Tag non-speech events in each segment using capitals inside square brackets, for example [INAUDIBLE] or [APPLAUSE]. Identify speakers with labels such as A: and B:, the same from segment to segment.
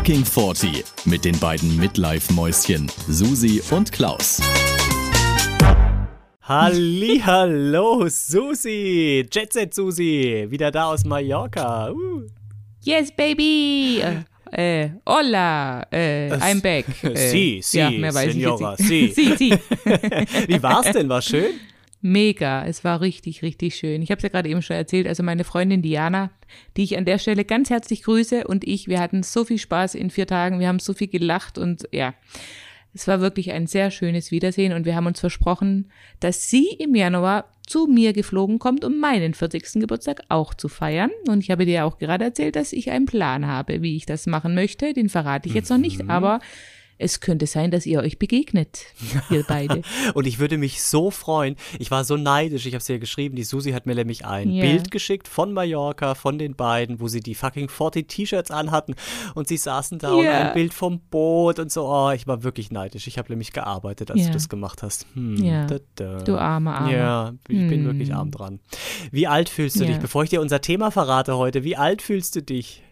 A: Fucking 40 mit den beiden Midlife-Mäuschen Susi und Klaus.
B: Hallo, Susi, Jetset Susi, wieder da aus Mallorca. Uh.
C: Yes, baby. Äh, äh, hola, äh, I'm back. [LAUGHS] Äh,
B: si, si,
C: ja, mehr weiß
B: Senora,
C: ich
B: si.
C: jetzt nicht. si, [LAUGHS] si. [LAUGHS]
B: Wie war's denn? War schön?
C: Mega, es war richtig, richtig schön. Ich habe es ja gerade eben schon erzählt, also meine Freundin Diana, die ich an der Stelle ganz herzlich grüße und ich, wir hatten so viel Spaß in vier Tagen, wir haben so viel gelacht und ja, es war wirklich ein sehr schönes Wiedersehen und wir haben uns versprochen, dass sie im Januar zu mir geflogen kommt, um meinen 40. Geburtstag auch zu feiern. Und ich habe dir auch gerade erzählt, dass ich einen Plan habe, wie ich das machen möchte. Den verrate ich jetzt noch nicht,
B: Mhm.
C: aber es könnte sein, dass ihr euch begegnet, [LAUGHS] ihr beide.
B: Und ich würde mich so freuen. Ich war so neidisch. Ich habe es ja geschrieben. Die Susi hat mir nämlich ein
C: Ja.
B: Bild geschickt von Mallorca, von den beiden, wo sie die fucking 40 T-Shirts anhatten. Und sie saßen da und
C: Ja.
B: ein Bild vom Boot und so. Oh, ich war wirklich neidisch. Ich habe nämlich gearbeitet, als
C: Ja.
B: du das gemacht hast. Hm, da, da.
C: Du armer, armer.
B: Ja, ich bin
C: Hm.
B: wirklich arm dran. Wie alt fühlst du dich? Bevor ich dir unser Thema verrate heute, wie alt fühlst du dich?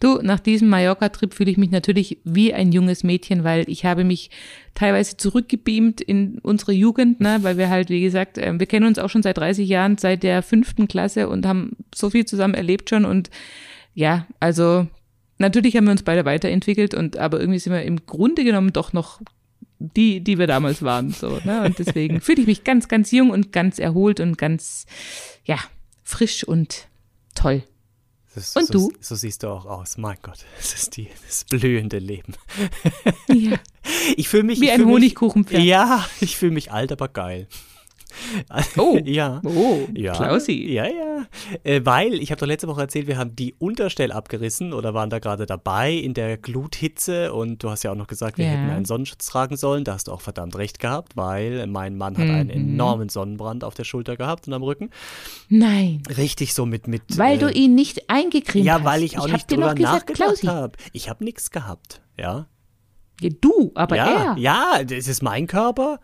C: Du, nach diesem Mallorca-Trip fühle ich mich natürlich wie ein junges Mädchen, weil ich habe mich teilweise zurückgebeamt in unsere Jugend, ne, weil wir halt, wie gesagt, äh, wir kennen uns auch schon seit 30 Jahren, seit der fünften Klasse und haben so viel zusammen erlebt schon. Und ja, also natürlich haben wir uns beide weiterentwickelt und aber irgendwie sind wir im Grunde genommen doch noch die, die wir damals waren, so, ne, und deswegen [LAUGHS] fühle ich mich ganz, ganz jung und ganz erholt und ganz, ja, frisch und toll.
B: Das,
C: Und
B: so,
C: du?
B: So siehst du auch aus. Mein Gott, [LAUGHS] das ist die, das blühende Leben.
C: Ja. [LAUGHS]
B: Ich fühle mich
C: Wie
B: ich
C: ein
B: mich-
C: Honigkuchenpferd.
B: Ja, ich fühle mich alt, aber geil.
C: Oh. [LAUGHS]
B: ja.
C: Oh,
B: Ja,
C: Klausi.
B: ja, ja. Äh, weil, ich habe doch letzte Woche erzählt, wir haben die Unterstell abgerissen oder waren da gerade dabei in der Gluthitze und du hast ja auch noch gesagt, wir
C: Ja.
B: hätten einen Sonnenschutz tragen sollen. Da hast du auch verdammt recht gehabt, weil mein Mann hat einen
C: Mhm.
B: enormen Sonnenbrand auf der Schulter gehabt und am Rücken.
C: Nein,
B: Richtig so mit. mit
C: weil
B: äh,
C: du ihn nicht eingecremt hast.
B: Ja, weil ich auch
C: hab
B: nicht drüber nachgedacht habe. Ich habe nichts gehabt, ja.
C: Du, aber
B: ja,
C: er.
B: ja, das ist mein Körper.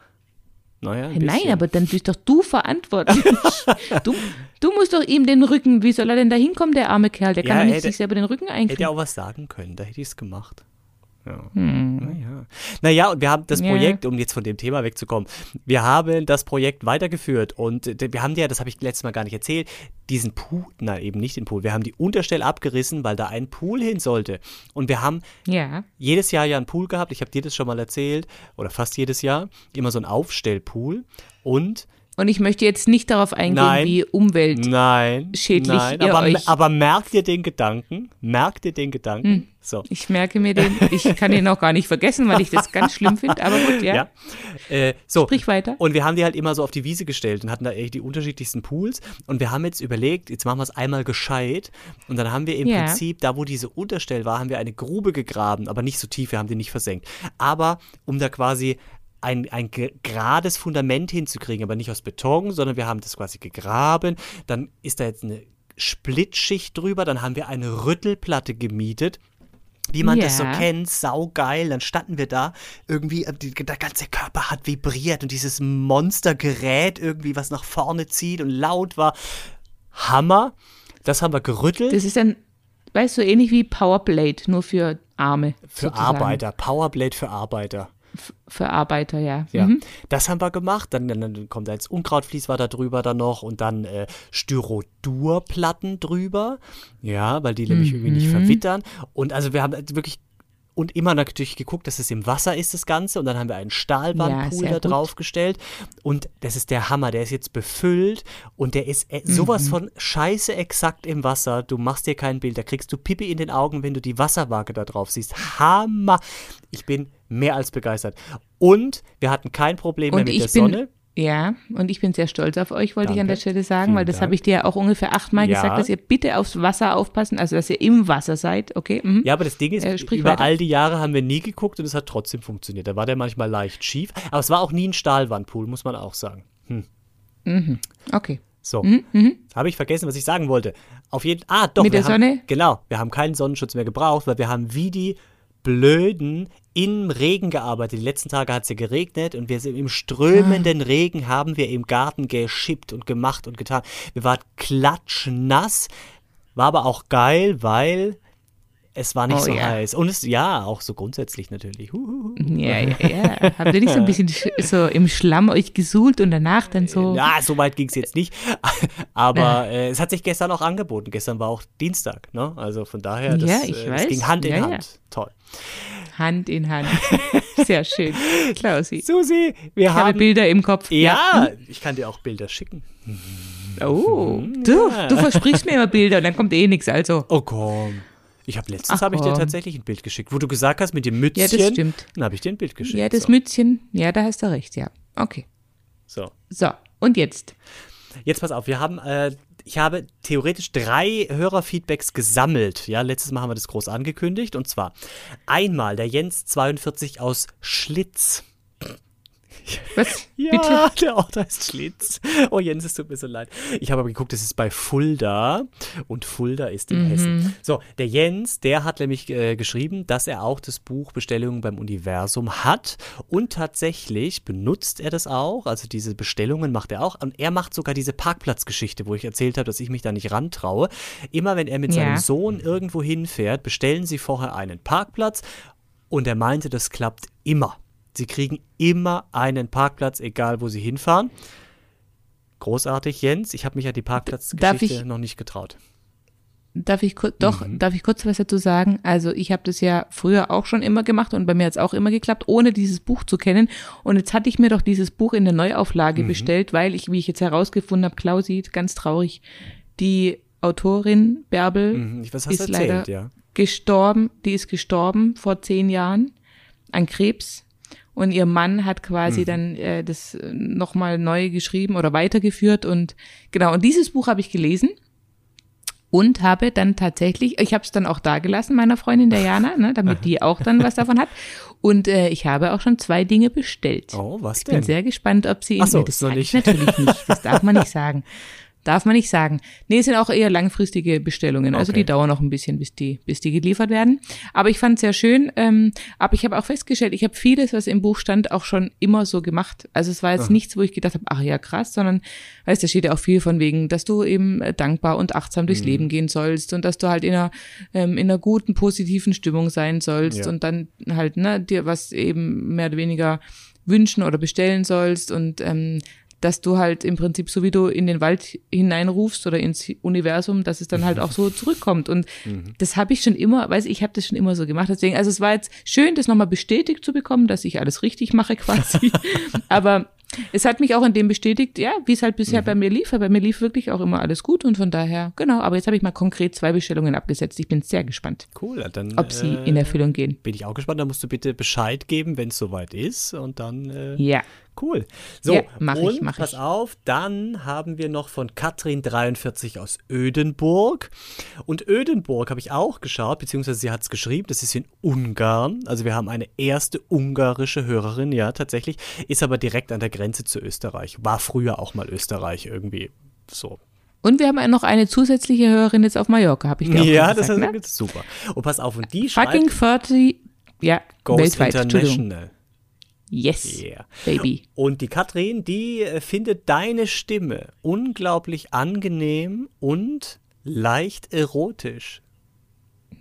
B: Naja, ein
C: Ja, Nein,
B: bisschen.
C: aber dann bist doch du verantwortlich. [LAUGHS] du, du musst doch ihm den Rücken, wie soll er denn da hinkommen, der arme Kerl? Der kann
B: Ja,
C: doch nicht
B: hätte-
C: sich selber den Rücken
B: Hätte
C: eincremen.
B: ja auch was sagen können, da hätte ich es gemacht. Ja. Naja. naja, und wir haben das
C: Hm.
B: Projekt, um jetzt von dem Thema wegzukommen, wir haben das Projekt weitergeführt und äh, wir haben ja, das habe ich letztes Mal gar nicht erzählt, diesen Pool, nein, eben nicht den Pool, wir haben die Unterstelle abgerissen, weil da ein Pool hin sollte. Und wir haben
C: Ja,
B: jedes Jahr ja einen Pool gehabt, ich habe dir das schon mal erzählt, oder fast jedes Jahr, immer so ein Aufstellpool und
C: und ich möchte jetzt nicht darauf eingehen,
B: Nein.
C: wie Umwelt.
B: Nein, nein,
C: ihr
B: aber,
C: euch-
B: aber merkt ihr den Gedanken? Merkt ihr den Gedanken?
C: Hm.
B: So.
C: Ich merke mir den, ich kann ihn auch gar nicht vergessen, weil ich das ganz schlimm finde, aber gut, ja.
B: Ja. Äh, so.
C: Sprich weiter.
B: Und wir haben die halt immer so auf die Wiese gestellt und hatten da echt die unterschiedlichsten Pools. Und wir haben jetzt überlegt, jetzt machen wir es einmal gescheit. Und dann haben wir im
C: Ja.
B: Prinzip, da wo diese Unterstell war, haben wir eine Grube gegraben, aber nicht so tief, wir haben die nicht versenkt. Aber um da quasi ein, ein ge- gerades Fundament hinzukriegen, aber nicht aus Beton, sondern wir haben das quasi gegraben. Dann ist da jetzt eine Splitschicht drüber, dann haben wir eine Rüttelplatte gemietet. Wie man das so kennt, saugeil. Dann standen wir da, irgendwie, äh, der ganze Körper hat vibriert und dieses Monstergerät irgendwie, was nach vorne zieht und laut war. Hammer. Das haben wir gerüttelt.
C: Das ist dann, weißt du, ähnlich wie Powerblade, nur für Arme.
B: für
C: sozusagen.
B: Arbeiter. Powerblade für Arbeiter.
C: Für Arbeiter, ja.
B: Ja,
C: Mhm.
B: das haben wir gemacht. Dann, dann, dann kommt jetzt Unkrautvlies war da drüber dann noch und dann äh, Styrodurplatten drüber. Ja, weil die nämlich irgendwie
C: Mhm.
B: nicht verwittern. Und also wir haben wirklich und immer natürlich geguckt, dass es im Wasser ist, das Ganze. Und dann haben wir einen
C: Ja,
B: Stahlwandpool
C: sehr
B: da
C: gut.
B: drauf gestellt. Und das ist der Hammer. Der ist jetzt befüllt und der ist äh, sowas
C: Mhm.
B: von scheiße exakt im Wasser. Du machst dir kein Bild. Da kriegst du Pipi in den Augen, wenn du die Wasserwaage da drauf siehst. Hammer. Ich bin mehr als begeistert. Und wir hatten kein Problem mehr
C: Und
B: mit der
C: bin,
B: Sonne.
C: ja, und ich bin sehr stolz auf euch, wollte ich an
B: Danke.
C: der Stelle sagen,
B: Vielen
C: weil das habe ich dir ja auch ungefähr achtmal
B: Ja.
C: gesagt, dass ihr bitte aufs Wasser aufpassen, also dass ihr im Wasser seid, okay? Mhm.
B: Ja, aber das Ding ist,
C: Äh,
B: über
C: weiter.
B: all die Jahre haben wir nie geguckt und es hat trotzdem funktioniert. Da war der manchmal leicht schief. Aber es war auch nie ein Stahlwandpool, muss man auch sagen.
C: Okay.
B: So, habe ich vergessen, was ich sagen wollte. Auf jeden Ah, doch.
C: Mhm, Mit der
B: haben,
C: Sonne?
B: Genau, wir haben keinen Sonnenschutz mehr gebraucht, weil wir haben wie die Blöden im Regen gearbeitet. Die letzten Tage hat es ja geregnet und wir sind im strömenden
C: Ah.
B: Regen haben wir im Garten geschippt und gemacht und getan. Wir waren klatschnass, war aber auch geil, weil Es war nicht
C: Oh
B: so
C: ja.
B: heiß. Und es, ja, auch so grundsätzlich natürlich. Huhuhu.
C: Ja, ja, ja. Habt ihr nicht so ein bisschen sch- so im Schlamm euch gesuhlt und danach dann so?
B: Ja, so weit ging es jetzt nicht. [LAUGHS] Aber äh, es hat sich gestern auch angeboten. Gestern war auch Dienstag, ne? Also von daher, das,
C: Ja, ich
B: äh, das
C: weiß.
B: ging Hand in
C: Ja, ja.
B: Hand. Toll.
C: Hand in Hand. [LAUGHS] Sehr schön. Klausi.
B: Susi, wir
C: Ich habe
B: haben.
C: Bilder im Kopf.
B: Ja, ich kann dir auch Bilder schicken.
C: Oh, du, du versprichst mir immer Bilder und dann kommt eh nichts. Also,
B: Oh komm. Ich habe letztens habe ich dir tatsächlich ein Bild geschickt, wo du gesagt hast mit dem Mützchen.
C: Ja, das stimmt.
B: Dann habe ich dir ein Bild geschickt.
C: ja, das
B: so.
C: Mützchen. Ja, da hast du recht, ja. Okay.
B: so.
C: So, und jetzt?
B: Jetzt pass auf, wir haben, äh, ich habe theoretisch drei Hörerfeedbacks gesammelt. Ja, letztes Mal haben wir das groß angekündigt. Und zwar einmal der Jens42 aus Schlitz.
C: Was? [LAUGHS]
B: Ja,
C: Bitte?
B: der Ort heißt Schlitz. Oh Jens, es tut mir so leid. Ich habe aber geguckt, es ist bei Fulda und Fulda ist in Hessen. So, der Jens, der hat nämlich äh, geschrieben, dass er auch das Buch Bestellungen beim Universum hat und tatsächlich benutzt er das auch, also diese Bestellungen macht er auch und er macht sogar diese Parkplatzgeschichte, wo ich erzählt habe, dass ich mich da nicht rantraue. Immer wenn er mit
C: Ja.
B: seinem Sohn irgendwo hinfährt, bestellen sie vorher einen Parkplatz und er meinte, das klappt immer. Sie kriegen immer einen Parkplatz, egal wo sie hinfahren. Großartig, Jens. Ich habe mich an die Parkplatzgeschichte
C: ich-
B: noch nicht getraut.
C: Darf ich kurz, doch,
B: Mhm.
C: darf ich kurz was dazu sagen? Also ich habe das ja früher auch schon immer gemacht und bei mir hat es auch immer geklappt, ohne dieses Buch zu kennen. Und jetzt hatte ich mir doch dieses Buch in der Neuauflage
B: Mhm.
C: bestellt, weil ich, wie ich jetzt herausgefunden habe, Klausi, ganz traurig, die Autorin Bärbel
B: Mhm,
C: ist
B: erzählt,
C: leider
B: ja?
C: gestorben, die ist gestorben vor zehn Jahren an Krebs. Und ihr Mann hat quasi
B: Mhm.
C: dann äh, das nochmal neu geschrieben oder weitergeführt. Und genau, und dieses Buch habe ich gelesen und habe dann tatsächlich, ich habe es dann auch da gelassen, meiner Freundin der Jana, ne, damit die auch dann was davon hat. Und äh, ich habe auch schon zwei Dinge bestellt.
B: Oh, was
C: ich bin
B: denn?
C: sehr gespannt, ob sie
B: Ach so,
C: Nee, das sag ich
B: nicht.
C: natürlich nicht. Das darf man nicht sagen. [LAUGHS] Darf man nicht sagen. Nee, es sind auch eher langfristige Bestellungen. Also
B: Okay.
C: die dauern noch ein bisschen, bis die, bis die geliefert werden. Aber ich fand es sehr schön. Ähm, aber ich habe auch festgestellt, ich habe vieles, was im Buch stand, auch schon immer so gemacht. Also es war jetzt nichts, wo ich gedacht habe, ach ja, krass, sondern, weißt du, da steht ja auch viel von wegen, dass du eben äh, dankbar und achtsam durchs Leben gehen sollst und dass du halt in einer, ähm, in einer guten, positiven Stimmung sein sollst
B: Ja.
C: und dann halt, ne, dir was eben mehr oder weniger wünschen oder bestellen sollst und ähm, dass du halt im Prinzip so wie du in den Wald hineinrufst oder ins Universum, dass es dann halt auch so [LAUGHS] zurückkommt. Und das habe ich schon immer, weiß ich, habe das schon immer so gemacht. Deswegen, also es war jetzt schön, das nochmal bestätigt zu bekommen, dass ich alles richtig mache quasi. [LAUGHS] Aber es hat mich auch in dem bestätigt, ja, wie es halt bisher bei mir lief. Weil Bei mir lief wirklich auch immer alles gut und von daher, genau. Aber jetzt habe ich mal konkret zwei Bestellungen abgesetzt. Ich bin sehr gespannt,
B: Cool, dann
C: ob sie
B: äh,
C: in Erfüllung gehen.
B: bin ich auch gespannt. Da musst du bitte Bescheid geben, wenn es soweit ist. Und dann äh,
C: Ja.
B: Cool. So,
C: Ja, mach ich,
B: und
C: mach
B: pass
C: ich.
B: auf, dann haben wir noch von Katrin43 aus Ödenburg. Und Ödenburg habe ich auch geschaut, beziehungsweise sie hat es geschrieben, das ist in Ungarn. Also wir haben eine erste ungarische Hörerin, ja, tatsächlich. Ist aber direkt an der Grenze zu Österreich. War früher auch mal Österreich irgendwie so.
C: Und wir haben noch eine zusätzliche Hörerin jetzt auf Mallorca, habe ich dir auch
B: Ja,
C: schon
B: das
C: gesagt,
B: ist
C: ne?
B: super. Und pass auf, und die
C: Fucking
B: schreibt
C: 30, ja,
B: Ghost
C: weltweit.
B: International.
C: Yes,
B: Yeah.
C: baby.
B: Und die Katrin, die äh, findet deine Stimme unglaublich angenehm und leicht erotisch.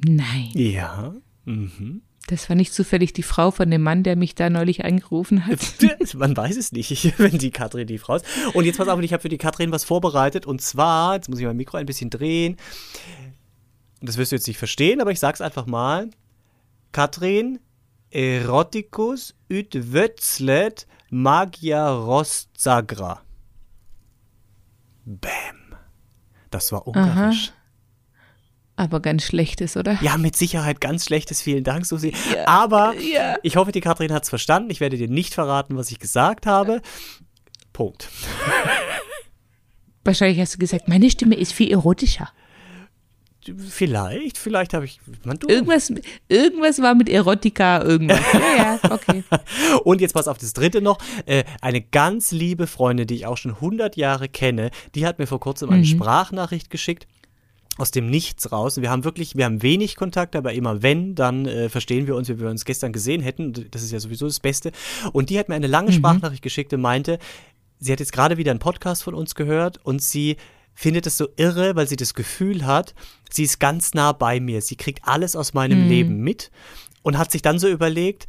C: Nein,
B: Ja. Mhm.
C: das war nicht zufällig die Frau von dem Mann, der mich da neulich angerufen hat. [LAUGHS]
B: Man weiß es nicht, [LAUGHS] wenn die Katrin die Frau ist. Und jetzt pass auf, ich habe für die Katrin was vorbereitet. Und zwar, jetzt muss ich mein Mikro ein bisschen drehen. Das wirst du jetzt nicht verstehen, aber ich sag's einfach mal. Katrin, Eroticus ut wötzlet magia rostzagra. Bäm. Das war ungarisch.
C: Aber ganz schlechtes, oder?
B: Ja, mit Sicherheit ganz schlechtes. Vielen Dank, Susi. Aber
C: ja.
B: ich hoffe, die Katrin hat es verstanden. Ich werde dir nicht verraten, was ich gesagt habe. Punkt.
C: Wahrscheinlich hast du gesagt, meine Stimme ist viel erotischer.
B: Vielleicht, vielleicht habe ich. Man, du.
C: Irgendwas, irgendwas war mit Erotika, irgendwas. [LAUGHS] Ja, ja, okay.
B: Und jetzt pass auf das dritte noch. Äh, eine ganz liebe Freundin, die ich auch schon 100 Jahre kenne, die hat mir vor kurzem eine Sprachnachricht geschickt. Aus dem Nichts raus. Wir haben wirklich, wir haben wenig Kontakt, aber immer wenn, dann äh, verstehen wir uns, wie wir uns gestern gesehen hätten. Das ist ja sowieso das Beste. Und die hat mir eine lange Sprachnachricht geschickt und meinte, sie hat jetzt gerade wieder einen Podcast von uns gehört und sie findet es so irre, weil sie das Gefühl hat, sie ist ganz nah bei mir. Sie kriegt alles aus meinem
C: Mhm.
B: Leben mit und hat sich dann so überlegt,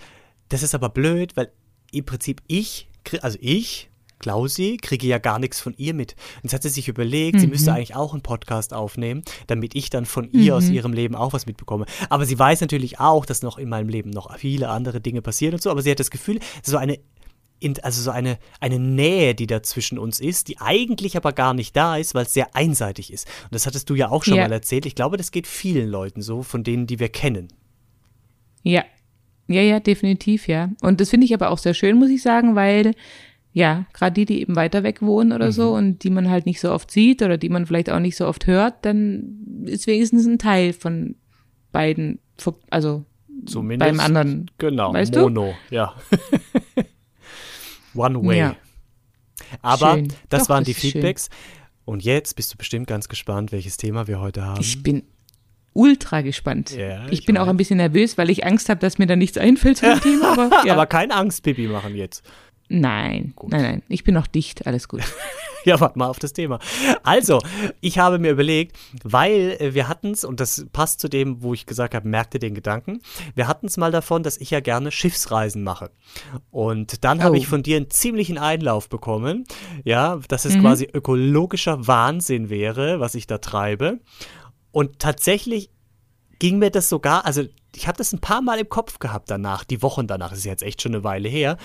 B: das ist aber blöd, weil im Prinzip ich, also ich, Klausi, kriege ja gar nichts von ihr mit. Und jetzt hat sie sich überlegt, sie müsste eigentlich auch einen Podcast aufnehmen, damit ich dann von ihr aus ihrem Leben auch was mitbekomme. Aber sie weiß natürlich auch, dass noch in meinem Leben noch viele andere Dinge passieren und so, aber sie hat das Gefühl, so eine in, also so eine, eine Nähe, die da zwischen uns ist, die eigentlich aber gar nicht da ist, weil es sehr einseitig ist. Und das hattest du ja auch schon
C: Ja.
B: mal erzählt. Ich glaube, das geht vielen Leuten so, von denen, die wir kennen.
C: Ja. Ja, ja, definitiv, ja. Und das finde ich aber auch sehr schön, muss ich sagen, weil, ja, gerade die, die eben weiter weg wohnen oder so
B: Mhm.
C: und die man halt nicht so oft sieht oder die man vielleicht auch nicht so oft hört, dann ist wenigstens ein Teil von beiden, also
B: Zumindest.
C: beim anderen.
B: Genau,
C: Weißt du?
B: Mono, ja. [LAUGHS] One way.
C: Ja.
B: Aber
C: Schön.
B: das
C: Doch,
B: waren die
C: ist schön.
B: Feedbacks. Und jetzt bist du bestimmt ganz gespannt, welches Thema wir heute haben.
C: Ich bin ultra gespannt.
B: Ja,
C: ich,
B: ich
C: bin auch
B: weiß.
C: ein bisschen nervös, weil ich Angst habe, dass mir da nichts einfällt zu dem [LAUGHS] Thema. Aber, [LAUGHS] ja.
B: Aber kein Angst, Bibi, machen jetzt.
C: nein, nein, nein. Ich bin noch dicht, alles gut. [LAUGHS]
B: Ja, warte mal auf das Thema. Also, ich habe mir überlegt, weil äh, wir hatten es, und das passt zu dem, wo ich gesagt habe, merkte den Gedanken, wir hatten es mal davon, dass ich ja gerne Schiffsreisen mache. Und dann habe
C: Oh.
B: ich von dir einen ziemlichen Einlauf bekommen, ja, dass es quasi ökologischer Wahnsinn wäre, was ich da treibe. Und tatsächlich ging mir das sogar, also ich habe das ein paar Mal im Kopf gehabt danach, die Wochen danach, das ist jetzt echt schon eine Weile her,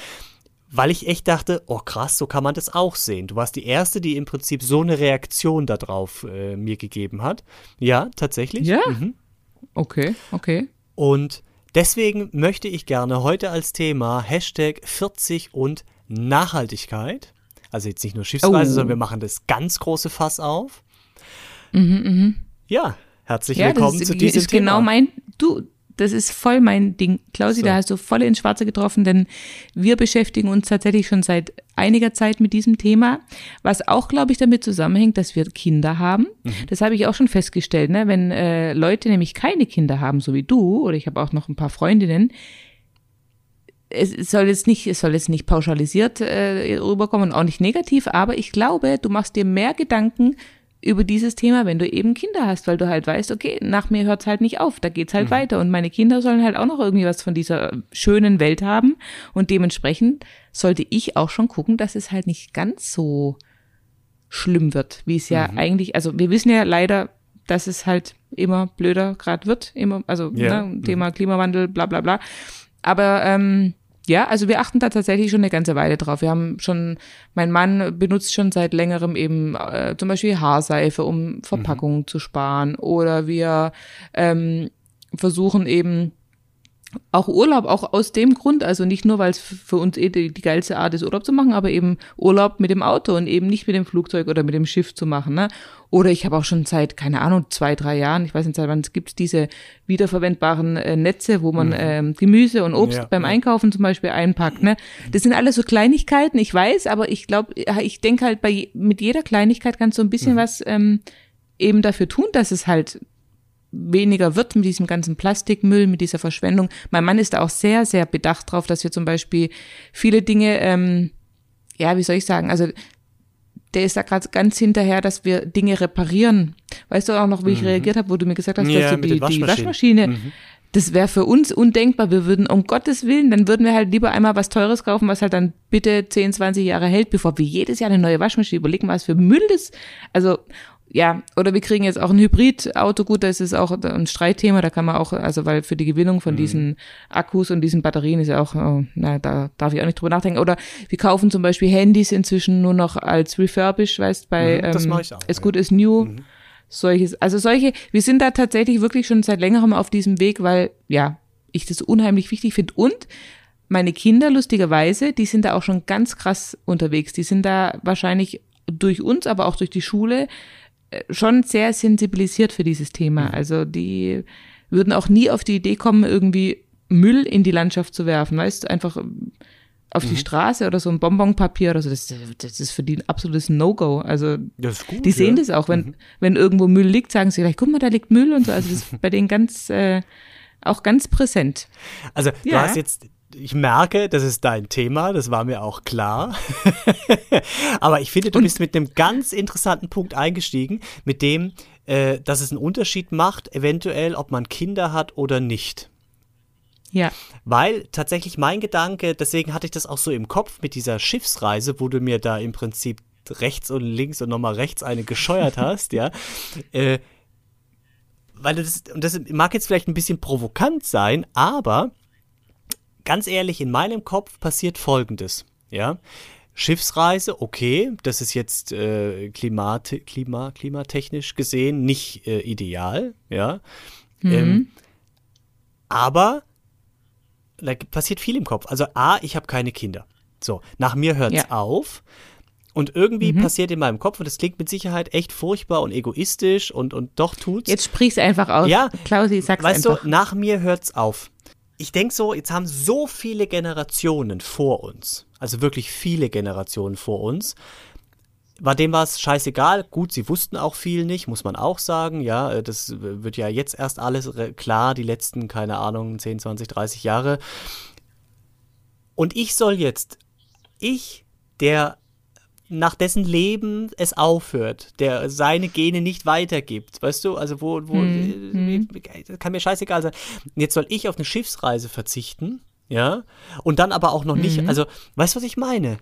B: weil ich echt dachte, oh krass, so kann man das auch sehen. Du warst die Erste, die im Prinzip so eine Reaktion darauf äh, mir gegeben hat. Ja, tatsächlich.
C: Ja?
B: Mhm.
C: Okay, okay.
B: Und deswegen möchte ich gerne heute als Thema Hashtag 40 und Nachhaltigkeit, also jetzt nicht nur Schiffsreise,
C: Oh.
B: sondern wir machen das ganz große Fass auf. Ja, herzlich
C: Ja,
B: willkommen
C: das
B: zu
C: ist,
B: diesem
C: ist
B: Thema.
C: genau mein, du, das ist voll mein Ding. Klausi,
B: So.
C: da hast du voll ins Schwarze getroffen, denn wir beschäftigen uns tatsächlich schon seit einiger Zeit mit diesem Thema, was auch, glaube ich, damit zusammenhängt, dass wir Kinder haben.
B: Mhm.
C: Das habe ich auch schon festgestellt, ne? wenn äh, Leute nämlich keine Kinder haben, so wie du, oder ich habe auch noch ein paar Freundinnen, es soll jetzt nicht, es soll jetzt nicht pauschalisiert äh, rüberkommen und auch nicht negativ, aber ich glaube, du machst dir mehr Gedanken über dieses Thema, wenn du eben Kinder hast, weil du halt weißt, okay, nach mir hört's halt nicht auf, da geht's halt weiter. Und meine Kinder sollen halt auch noch irgendwie was von dieser schönen Welt haben. Und dementsprechend sollte ich auch schon gucken, dass es halt nicht ganz so schlimm wird, wie es ja eigentlich, also wir wissen ja leider, dass es halt immer blöder gerade wird, immer, also
B: Ja.
C: ne, Thema Klimawandel, bla bla bla. Aber ähm, ja, also wir achten da tatsächlich schon eine ganze Weile drauf. Wir haben schon, mein Mann benutzt schon seit längerem eben äh, zum Beispiel Haarseife, um Verpackungen zu sparen. Oder wir ähm, versuchen eben auch Urlaub, auch aus dem Grund, also nicht nur, weil es für uns eh die, die geilste Art ist, Urlaub zu machen, aber eben Urlaub mit dem Auto und eben nicht mit dem Flugzeug oder mit dem Schiff zu machen. Ne? Oder ich habe auch schon seit, keine Ahnung, zwei, drei Jahren, ich weiß nicht, seit wann es gibt diese wiederverwendbaren äh, Netze, wo man ähm, Gemüse und Obst
B: Ja,
C: beim
B: ja.
C: Einkaufen zum Beispiel einpackt. Ne? Das sind alles so Kleinigkeiten, ich weiß, aber ich glaube, ich denke halt, bei mit jeder Kleinigkeit kannst du ein bisschen was ähm, eben dafür tun, dass es halt weniger wird mit diesem ganzen Plastikmüll, mit dieser Verschwendung. Mein Mann ist da auch sehr, sehr bedacht drauf, dass wir zum Beispiel viele Dinge, ähm, ja, wie soll ich sagen, also der ist da gerade ganz hinterher, dass wir Dinge reparieren. Weißt du auch noch, wie ich reagiert habe, wo du mir gesagt hast,
B: Mhm. Ja,
C: dass du die,
B: den
C: die. Waschmaschine,
B: Mhm.
C: das wäre für uns undenkbar. Wir würden, um Gottes Willen, dann würden wir halt lieber einmal was Teures kaufen, was halt dann bitte 10, 20 Jahre hält, bevor wir jedes Jahr eine neue Waschmaschine überlegen, was für Müll das, also, ja, oder wir kriegen jetzt auch ein Hybridauto, gut, das ist auch ein Streitthema, da kann man auch, also weil für die Gewinnung
B: Mhm.
C: von diesen Akkus und diesen Batterien ist ja auch, oh, na, da darf ich auch nicht drüber nachdenken. Oder wir kaufen zum Beispiel Handys inzwischen nur noch als refurbish, weißt, bei
B: Mhm, das
C: ähm,
B: ich auch,
C: As
B: ja.
C: Good as New. Solches, also solche, wir sind da tatsächlich wirklich schon seit längerem auf diesem Weg, weil, ja, ich das unheimlich wichtig finde. Und meine Kinder, lustigerweise, die sind da auch schon ganz krass unterwegs. Die sind da wahrscheinlich durch uns, aber auch durch die Schule schon sehr sensibilisiert für dieses Thema. Also die würden auch nie auf die Idee kommen, irgendwie Müll in die Landschaft zu werfen, weißt du, einfach auf die Straße oder so ein Bonbonpapier oder so, das, das ist für die ein absolutes No-Go. Also
B: gut,
C: die sehen
B: ja.
C: das auch, wenn, wenn irgendwo Müll liegt, sagen sie gleich, guck mal, da liegt Müll und so. Also das ist [LAUGHS] bei denen ganz, äh, auch ganz präsent.
B: Also du
C: Ja.
B: hast jetzt ich merke, das ist dein Thema, das war mir auch klar. [LAUGHS] Aber ich finde, du
C: Und-
B: bist mit einem ganz interessanten Punkt eingestiegen, mit dem, äh, dass es einen Unterschied macht, eventuell, ob man Kinder hat oder nicht.
C: Ja.
B: Weil tatsächlich mein Gedanke, deswegen hatte ich das auch so im Kopf mit dieser Schiffsreise, wo du mir da im Prinzip rechts und links und nochmal rechts eine gescheuert [LAUGHS] hast, ja. Äh, weil das, und das mag jetzt vielleicht ein bisschen provokant sein, aber ganz ehrlich, in meinem Kopf passiert folgendes, ja. Schiffsreise, okay, das ist jetzt äh, klimat, klima, klimatechnisch gesehen nicht äh, ideal, ja. Ähm, aber da passiert viel im Kopf. Also A, ich habe keine Kinder. So, nach mir hört es
C: Ja.
B: auf. Und irgendwie passiert in meinem Kopf, und das klingt mit Sicherheit echt furchtbar und egoistisch und, und doch tut's.
C: Jetzt sprich's einfach aus.
B: Ja,
C: Klausi, sag's
B: weißt
C: einfach.
B: du, nach mir hört's auf. Ich denke so, jetzt haben so viele Generationen vor uns, also wirklich viele Generationen vor uns, war dem war es scheißegal. Gut, sie wussten auch viel nicht, muss man auch sagen. Ja, äh, das wird ja jetzt erst alles klar, die letzten, keine Ahnung, 10, 20, 30 Jahre. Und ich soll jetzt, ich, der nach dessen Leben es aufhört, der seine Gene nicht weitergibt, weißt du, also wo, wo
C: Hm,
B: äh, kann mir scheißegal sein. Jetzt soll ich auf eine Schiffsreise verzichten, ja, und dann aber auch noch nicht, also, weißt du, was ich meine?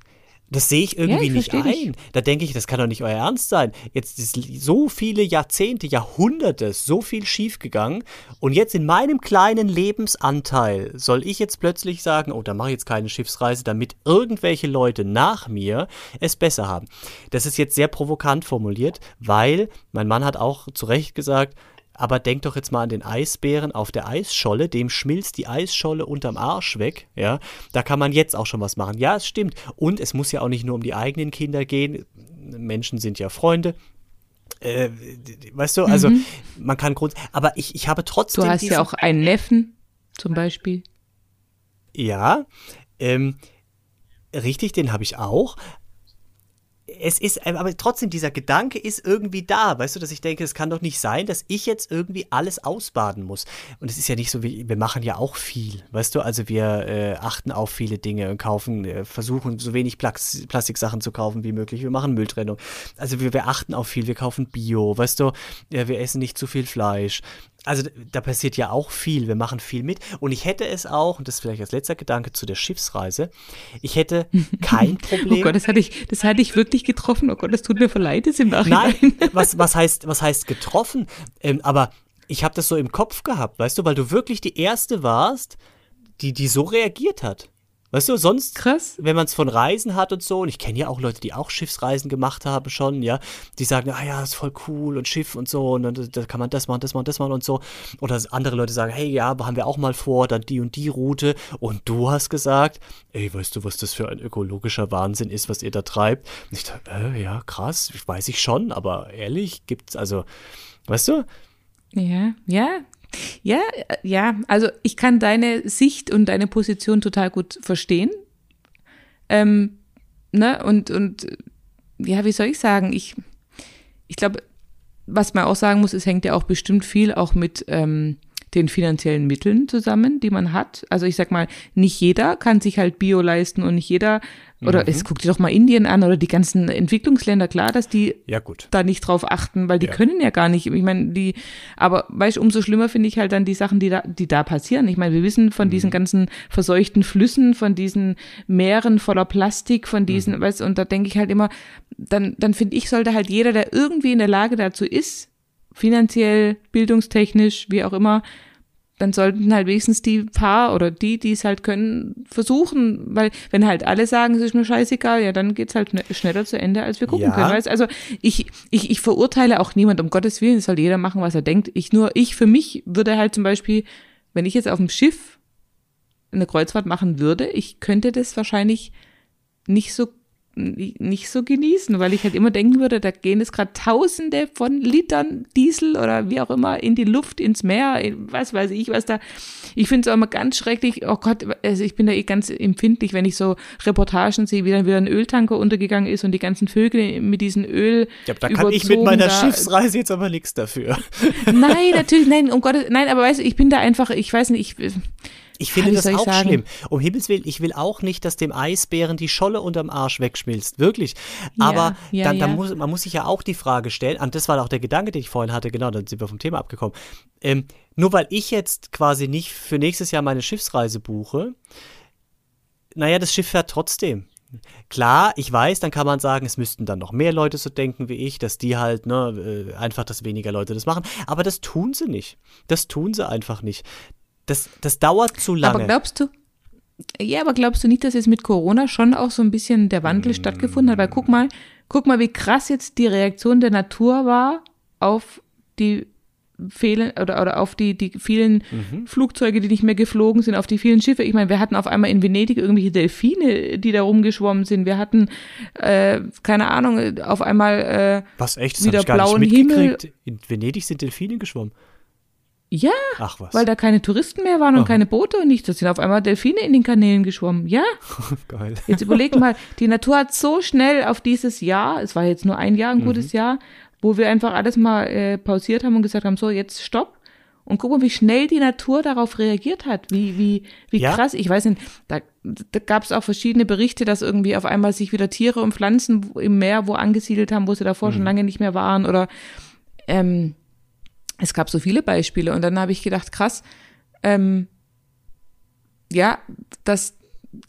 B: Das sehe ich irgendwie
C: ich
B: nicht
C: versteh dich.
B: ein. Da denke ich, das kann doch nicht euer Ernst sein. Jetzt ist so viele Jahrzehnte, Jahrhunderte, so viel schiefgegangen. Und jetzt in meinem kleinen Lebensanteil soll ich jetzt plötzlich sagen, oh, da mache ich jetzt keine Schiffsreise, damit irgendwelche Leute nach mir es besser haben. Das ist jetzt sehr provokant formuliert, weil mein Mann hat auch zu Recht gesagt, aber denk doch jetzt mal an den Eisbären auf der Eisscholle, dem schmilzt die Eisscholle unterm Arsch weg, ja. Da kann man jetzt auch schon was machen. Ja, es stimmt. Und es muss ja auch nicht nur um die eigenen Kinder gehen. Menschen sind ja Freunde. Äh, weißt du, also man kann grund, aber ich, ich habe trotzdem.
C: Mhm. Du hast ja auch einen Neffen zum Beispiel.
B: Ja, ähm, richtig, den habe ich auch. Es ist, äh, aber trotzdem, dieser Gedanke ist irgendwie da, weißt du, dass ich denke, es kann doch nicht sein, dass ich jetzt irgendwie alles ausbaden muss. Und es ist ja nicht so, wir machen ja auch viel, weißt du, also wir äh, achten auf viele Dinge und kaufen, äh, versuchen so wenig Plax Plastiksachen zu kaufen wie möglich. Wir machen Mülltrennung. Also wir, wir achten auf viel, wir kaufen Bio, weißt du, ja, wir essen nicht zu viel Fleisch. Also da passiert ja auch viel, wir machen viel mit. Und ich hätte es auch, und das ist vielleicht als letzter Gedanke zu der Schiffsreise, ich hätte [LAUGHS] kein Problem.
C: Oh Gott, das hatte ich, das hatte ich wirklich getroffen. Oh Gott, das tut mir voll leid jetzt im Nachhinein.
B: Nein, [LAUGHS] was, was, heißt, was heißt getroffen? Ähm, aber ich habe das so im Kopf gehabt, weißt du, weil du wirklich die Erste warst, die, die so reagiert hat. Weißt du, sonst,
C: Krass.
B: wenn man es von Reisen hat und so, und ich kenne ja auch Leute, die auch Schiffsreisen gemacht haben schon, ja, die sagen, ah ja, ist voll cool und Schiff und so, und dann da kann man das machen, das machen, das machen und so. Oder andere Leute sagen, hey, ja, haben wir auch mal vor, dann die und die Route. Und du hast gesagt, ey, weißt du, was das für ein ökologischer Wahnsinn ist, was ihr da treibt? Und ich dachte, äh, ja, krass, weiß ich schon, aber ehrlich, gibt's, also, weißt du?
C: Ja, ja. Ja, ja, also ich kann deine Sicht und deine Position total gut verstehen. Ähm, ne, und, und ja, wie soll ich sagen, ich, ich glaube, was man auch sagen muss, es hängt ja auch bestimmt viel auch mit ähm, den finanziellen Mitteln zusammen, die man hat. Also ich sag mal, nicht jeder kann sich halt Bio leisten und nicht jeder, oder es guckt dir doch mal Indien an oder die ganzen Entwicklungsländer, klar, dass die
B: Ja,
C: da nicht drauf achten, weil die
B: Ja.
C: können ja gar nicht. Ich meine, die, aber weißt du, umso schlimmer finde ich halt dann die Sachen, die da, die da passieren. Ich meine, wir wissen von diesen ganzen verseuchten Flüssen, von diesen Meeren voller Plastik, von diesen, weißt du, und da denke ich halt immer, dann, dann finde ich, sollte halt jeder, der irgendwie in der Lage dazu ist, finanziell, bildungstechnisch, wie auch immer, dann sollten halt wenigstens die paar oder die, die es halt können, versuchen, weil wenn halt alle sagen, es ist mir scheißegal, ja, dann geht's halt schne- schneller zu Ende, als wir gucken
B: Ja.
C: können. Weißt? Also ich, ich, ich verurteile auch niemand, um Gottes Willen, es soll jeder machen, was er denkt. Ich nur, ich für mich würde halt zum Beispiel, wenn ich jetzt auf dem Schiff eine Kreuzfahrt machen würde, ich könnte das wahrscheinlich nicht so nicht so genießen, weil ich halt immer denken würde, da gehen es gerade Tausende von Litern Diesel oder wie auch immer in die Luft, ins Meer, in was weiß ich, was da. Ich finde es auch immer ganz schrecklich. Oh Gott, also ich bin da eh ganz empfindlich, wenn ich so Reportagen sehe, wie dann wieder ein Öltanker untergegangen ist und die ganzen Vögel mit diesem Öl.
B: Ja, da kann ich mit meiner
C: da-
B: Schiffsreise jetzt aber nichts dafür.
C: Nein, natürlich, nein, um Gottes, nein, aber weißt du, ich bin da einfach, ich weiß nicht, ich,
B: Ich finde das auch
C: sagen?
B: schlimm. Um Himmels Willen, ich will auch nicht, dass dem Eisbären die Scholle unterm Arsch wegschmilzt. Wirklich. Aber
C: ja,
B: dann, dann
C: ja.
B: muss, man muss sich ja auch die Frage stellen, und das war auch der Gedanke, den ich vorhin hatte, genau, dann sind wir vom Thema abgekommen. Ähm, nur weil ich jetzt quasi nicht für nächstes Jahr meine Schiffsreise buche, naja, das Schiff fährt trotzdem. Klar, ich weiß, dann kann man sagen, es müssten dann noch mehr Leute so denken wie ich, dass die halt, ne, äh, einfach, dass weniger Leute das machen. Aber das tun sie nicht. Das tun sie einfach nicht. Das, das dauert zu lange.
C: Aber glaubst du, ja, aber glaubst du nicht, dass jetzt mit Corona schon auch so ein bisschen der Wandel stattgefunden hat? Weil guck mal, guck mal, wie krass jetzt die Reaktion der Natur war auf die fehlen oder, oder auf die, die vielen
B: Mhm.
C: Flugzeuge, die nicht mehr geflogen sind, auf die vielen Schiffe. Ich meine, wir hatten auf einmal in Venedig irgendwelche Delfine, die da rumgeschwommen sind. Wir hatten, äh, keine Ahnung, auf einmal, äh,
B: Was, echt? Das
C: wieder
B: hab ich gar
C: blauen
B: nicht
C: Himmel.
B: mitgekriegt. In Venedig sind Delfine geschwommen.
C: Ja,
B: Ach was.
C: weil da keine Touristen mehr waren und
B: Aha.
C: keine Boote und nichts. Da sind auf einmal Delfine in den Kanälen geschwommen. Ja, [LAUGHS]
B: Geil.
C: Jetzt überleg mal, die Natur hat so schnell auf dieses Jahr, es war jetzt nur ein Jahr, ein gutes Jahr, wo wir einfach alles mal äh, pausiert haben und gesagt haben, so, jetzt stopp. Und guck mal, wie schnell die Natur darauf reagiert hat. Wie, wie, wie
B: Ja.
C: krass. Ich weiß nicht, da, da gab es auch verschiedene Berichte, dass irgendwie auf einmal sich wieder Tiere und Pflanzen im Meer wo angesiedelt haben, wo sie davor schon lange nicht mehr waren. Oder ähm, es gab so viele Beispiele. Und dann habe ich gedacht, krass, ähm, ja, dass,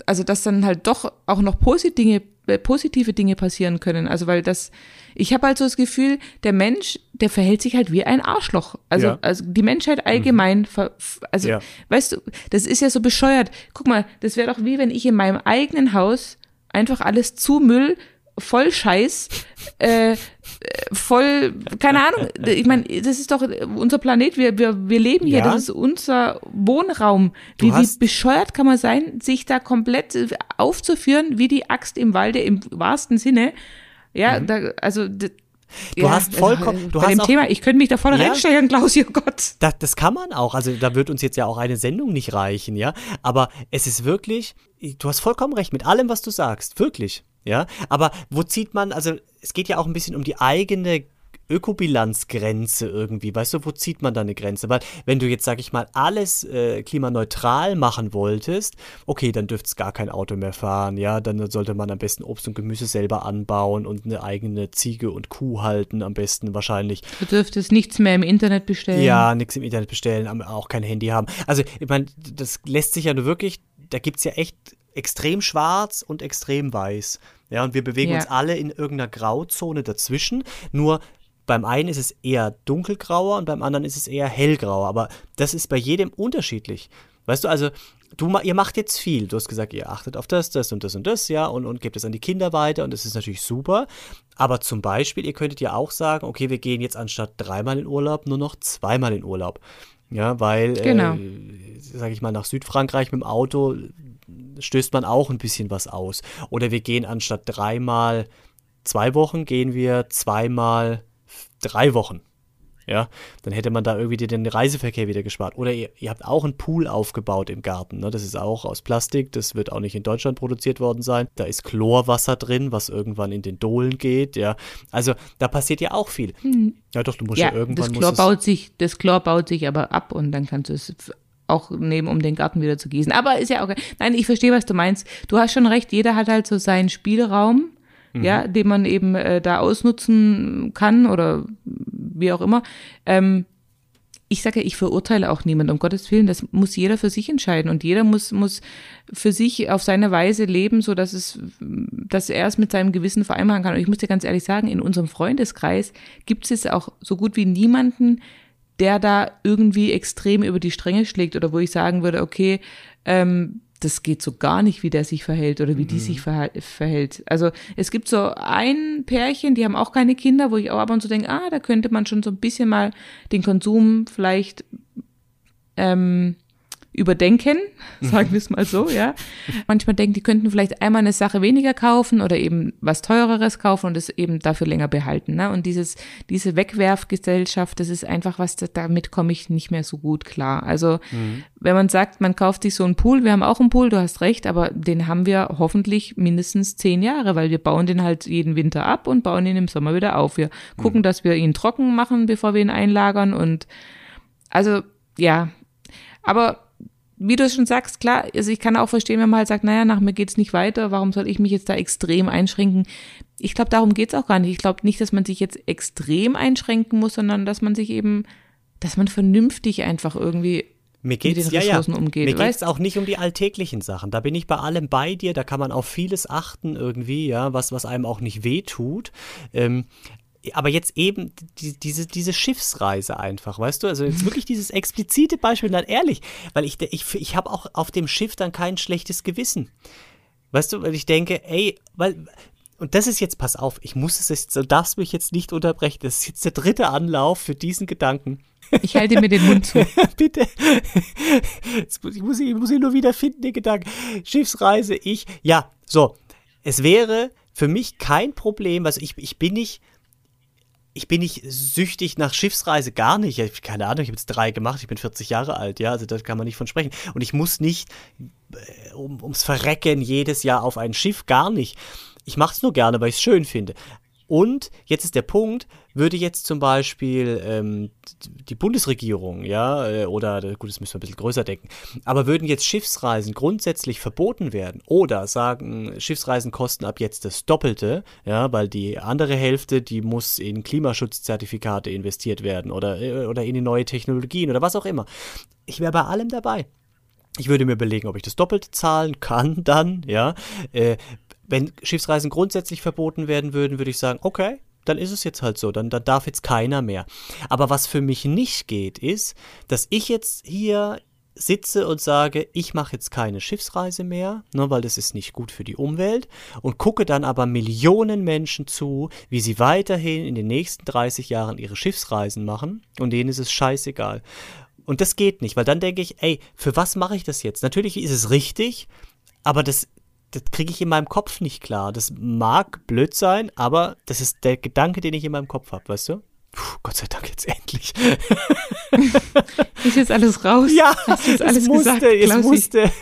C: also dass dann halt doch auch noch positive Dinge, äh, positive Dinge passieren können. Also weil das, ich habe halt so das Gefühl, der Mensch, der verhält sich halt wie ein Arschloch. Also,
B: Ja.
C: also die Menschheit allgemein, f- also
B: Ja.
C: weißt du, das ist ja so bescheuert. Guck mal, das wäre doch wie wenn ich in meinem eigenen Haus einfach alles zu Müll, voll Scheiß, äh, äh, voll, keine [LAUGHS] Ahnung, ich meine, das ist doch unser Planet, wir, wir, wir leben hier,
B: Ja.
C: das ist unser Wohnraum.
B: Du
C: Wie, wie bescheuert kann man sein, sich da komplett äh, aufzuführen, wie die Axt im Walde im wahrsten Sinne. Ja, da, also
B: Mhm. Du hast vollkommen- du
C: bei
B: hast
C: dem
B: auch-
C: Thema, ich könnte mich da voll
B: Ja.
C: reinsteigern, Klaus, oh Gott.
B: Das, das kann man auch. Also da wird uns jetzt ja auch eine Sendung nicht reichen, ja. Aber es ist wirklich, du hast vollkommen recht mit allem, was du sagst. Wirklich. Ja. Aber wo zieht man, also es geht ja auch ein bisschen um die eigene Ökobilanzgrenze irgendwie. Weißt du, wo zieht man da eine Grenze? Weil wenn du jetzt, sag ich mal, alles äh, klimaneutral machen wolltest, okay, dann dürfte es gar kein Auto mehr fahren, ja, dann sollte man am besten Obst und Gemüse selber anbauen und eine eigene Ziege und Kuh halten, am besten wahrscheinlich.
C: Du dürftest nichts mehr im Internet bestellen.
B: Ja, nichts im Internet bestellen, auch kein Handy haben. Also, ich meine, das lässt sich ja nur wirklich, da gibt es ja echt extrem schwarz und extrem weiß. Ja, und wir bewegen
C: Ja.
B: uns alle in irgendeiner Grauzone dazwischen. Nur beim einen ist es eher dunkelgrauer und beim anderen ist es eher hellgrauer. Aber das ist bei jedem unterschiedlich. Weißt du, also, du, ihr macht jetzt viel. Du hast gesagt, ihr achtet auf das, das und das und das, ja, und, und gebt es an die Kinder weiter und das ist natürlich super. Aber zum Beispiel, ihr könntet ja auch sagen, okay, wir gehen jetzt anstatt dreimal in Urlaub nur noch zweimal in Urlaub. Ja, weil,
C: Genau.
B: äh, sag ich mal, nach Südfrankreich mit dem Auto stößt man auch ein bisschen was aus. Oder wir gehen anstatt dreimal zwei Wochen, gehen wir zweimal drei Wochen. Ja, dann hätte man da irgendwie den Reiseverkehr wieder gespart. Oder ihr, ihr habt auch einen Pool aufgebaut im Garten. Ne? Das ist auch aus Plastik. Das wird auch nicht in Deutschland produziert worden sein. Da ist Chlorwasser drin, was irgendwann in den Dohlen geht. Ja, also da passiert ja auch viel. Ja, doch, du musst ja,
C: Hm. Ja,
B: irgendwann
C: das Chlor baut sich, das Chlor baut sich aber ab und dann kannst du es auch nehmen, um den Garten wieder zu gießen. Aber ist ja okay. Nein, ich verstehe, was du meinst. Du hast schon recht, jeder hat halt so seinen Spielraum,
B: Mhm.
C: ja, den man eben äh, da ausnutzen kann oder wie auch immer. Ähm, ich sage ja, ich verurteile auch niemand, um Gottes Willen, das muss jeder für sich entscheiden und jeder muss, muss für sich auf seine Weise leben, so dass es, dass er es mit seinem Gewissen vereinbaren kann. Und ich muss dir ganz ehrlich sagen, in unserem Freundeskreis gibt es jetzt auch so gut wie niemanden, der da irgendwie extrem über die Stränge schlägt oder wo ich sagen würde, okay, ähm, das geht so gar nicht, wie der sich verhält oder wie die sich verhält. Also es gibt so ein Pärchen, die haben auch keine Kinder, wo ich auch ab und zu denke, ah, da könnte man schon so ein bisschen mal den Konsum vielleicht ähm, überdenken, sagen wir es mal so, ja. Manchmal denken, die könnten vielleicht einmal eine Sache weniger kaufen oder eben was teureres kaufen und es eben dafür länger behalten. Ne? Und dieses, diese Wegwerfgesellschaft, das ist einfach was, damit komme ich nicht mehr so gut klar. Also wenn man sagt, man kauft sich so einen Pool, wir haben auch einen Pool, du hast recht, aber den haben wir hoffentlich mindestens zehn Jahre, weil wir bauen den halt jeden Winter ab und bauen ihn im Sommer wieder auf. Wir gucken, dass wir ihn trocken machen, bevor wir ihn einlagern und also ja, aber wie du es schon sagst, klar, also ich kann auch verstehen, wenn man halt sagt, naja, nach mir geht's nicht weiter, warum soll ich mich jetzt da extrem einschränken? Ich glaube, darum geht's auch gar nicht. Ich glaube nicht, dass man sich jetzt extrem einschränken muss, sondern dass man sich eben, dass man vernünftig einfach irgendwie
B: mir geht's,
C: mit den
B: ja, ja.
C: Ressourcen umgeht.
B: Mir
C: weißt?
B: geht's auch nicht um die alltäglichen Sachen. Da bin ich bei allem bei dir. Da kann man auf vieles achten irgendwie, ja, was, was einem auch nicht wehtut. Ähm, aber jetzt eben die, diese, diese Schiffsreise einfach, weißt du? Also jetzt wirklich dieses explizite Beispiel, dann ehrlich, weil ich, ich, ich habe auch auf dem Schiff dann kein schlechtes Gewissen. Weißt du, weil ich denke, ey, weil, und das ist jetzt, pass auf, ich muss es jetzt, du darfst mich jetzt nicht unterbrechen, das ist jetzt der dritte Anlauf für diesen Gedanken.
C: Ich halte mir den Mund zu. [LAUGHS]
B: Bitte. Muss ich, muss ich, muss ich nur wieder finden, den Gedanken. Schiffsreise, ich. Ja, so. Es wäre für mich kein Problem, also ich, ich bin nicht, ich bin nicht süchtig nach Schiffsreise, gar nicht. Ich, hab keine Ahnung, ich habe jetzt drei gemacht, ich bin 40 Jahre alt, ja, also da kann man nicht von sprechen. Und ich muss nicht äh, um, ums Verrecken jedes Jahr auf ein Schiff, gar nicht. Ich mache es nur gerne, weil ich es schön finde. Und jetzt ist der Punkt, würde jetzt zum Beispiel ähm, die Bundesregierung, ja, äh, oder gut, das müssen wir ein bisschen größer denken, aber würden jetzt Schiffsreisen grundsätzlich verboten werden oder sagen, Schiffsreisen kosten ab jetzt das Doppelte, ja, weil die andere Hälfte, die muss in Klimaschutzzertifikate investiert werden oder, äh, oder in die neue Technologien oder was auch immer. Ich wäre bei allem dabei. Ich würde mir überlegen, ob ich das Doppelte zahlen kann dann, ja. Äh, wenn Schiffsreisen grundsätzlich verboten werden würden, würde ich sagen, okay, dann ist es jetzt halt so, dann, dann darf jetzt keiner mehr. Aber was für mich nicht geht, ist, dass ich jetzt hier sitze und sage, ich mache jetzt keine Schiffsreise mehr, ne, weil das ist nicht gut für die Umwelt und gucke dann aber Millionen Menschen zu, wie sie weiterhin in den nächsten 30 Jahren ihre Schiffsreisen machen und denen ist es scheißegal. Und das geht nicht, weil dann denke ich, ey, für was mache ich das jetzt? Natürlich ist es richtig, aber das, das kriege ich in meinem Kopf nicht klar. Das mag blöd sein, aber das ist der Gedanke, den ich in meinem Kopf habe, weißt du? Puh, Gott sei Dank jetzt endlich.
C: Ist jetzt alles raus?
B: Ja,
C: Hast jetzt alles
B: es musste,
C: gesagt,
B: es
C: Klausi?
B: musste.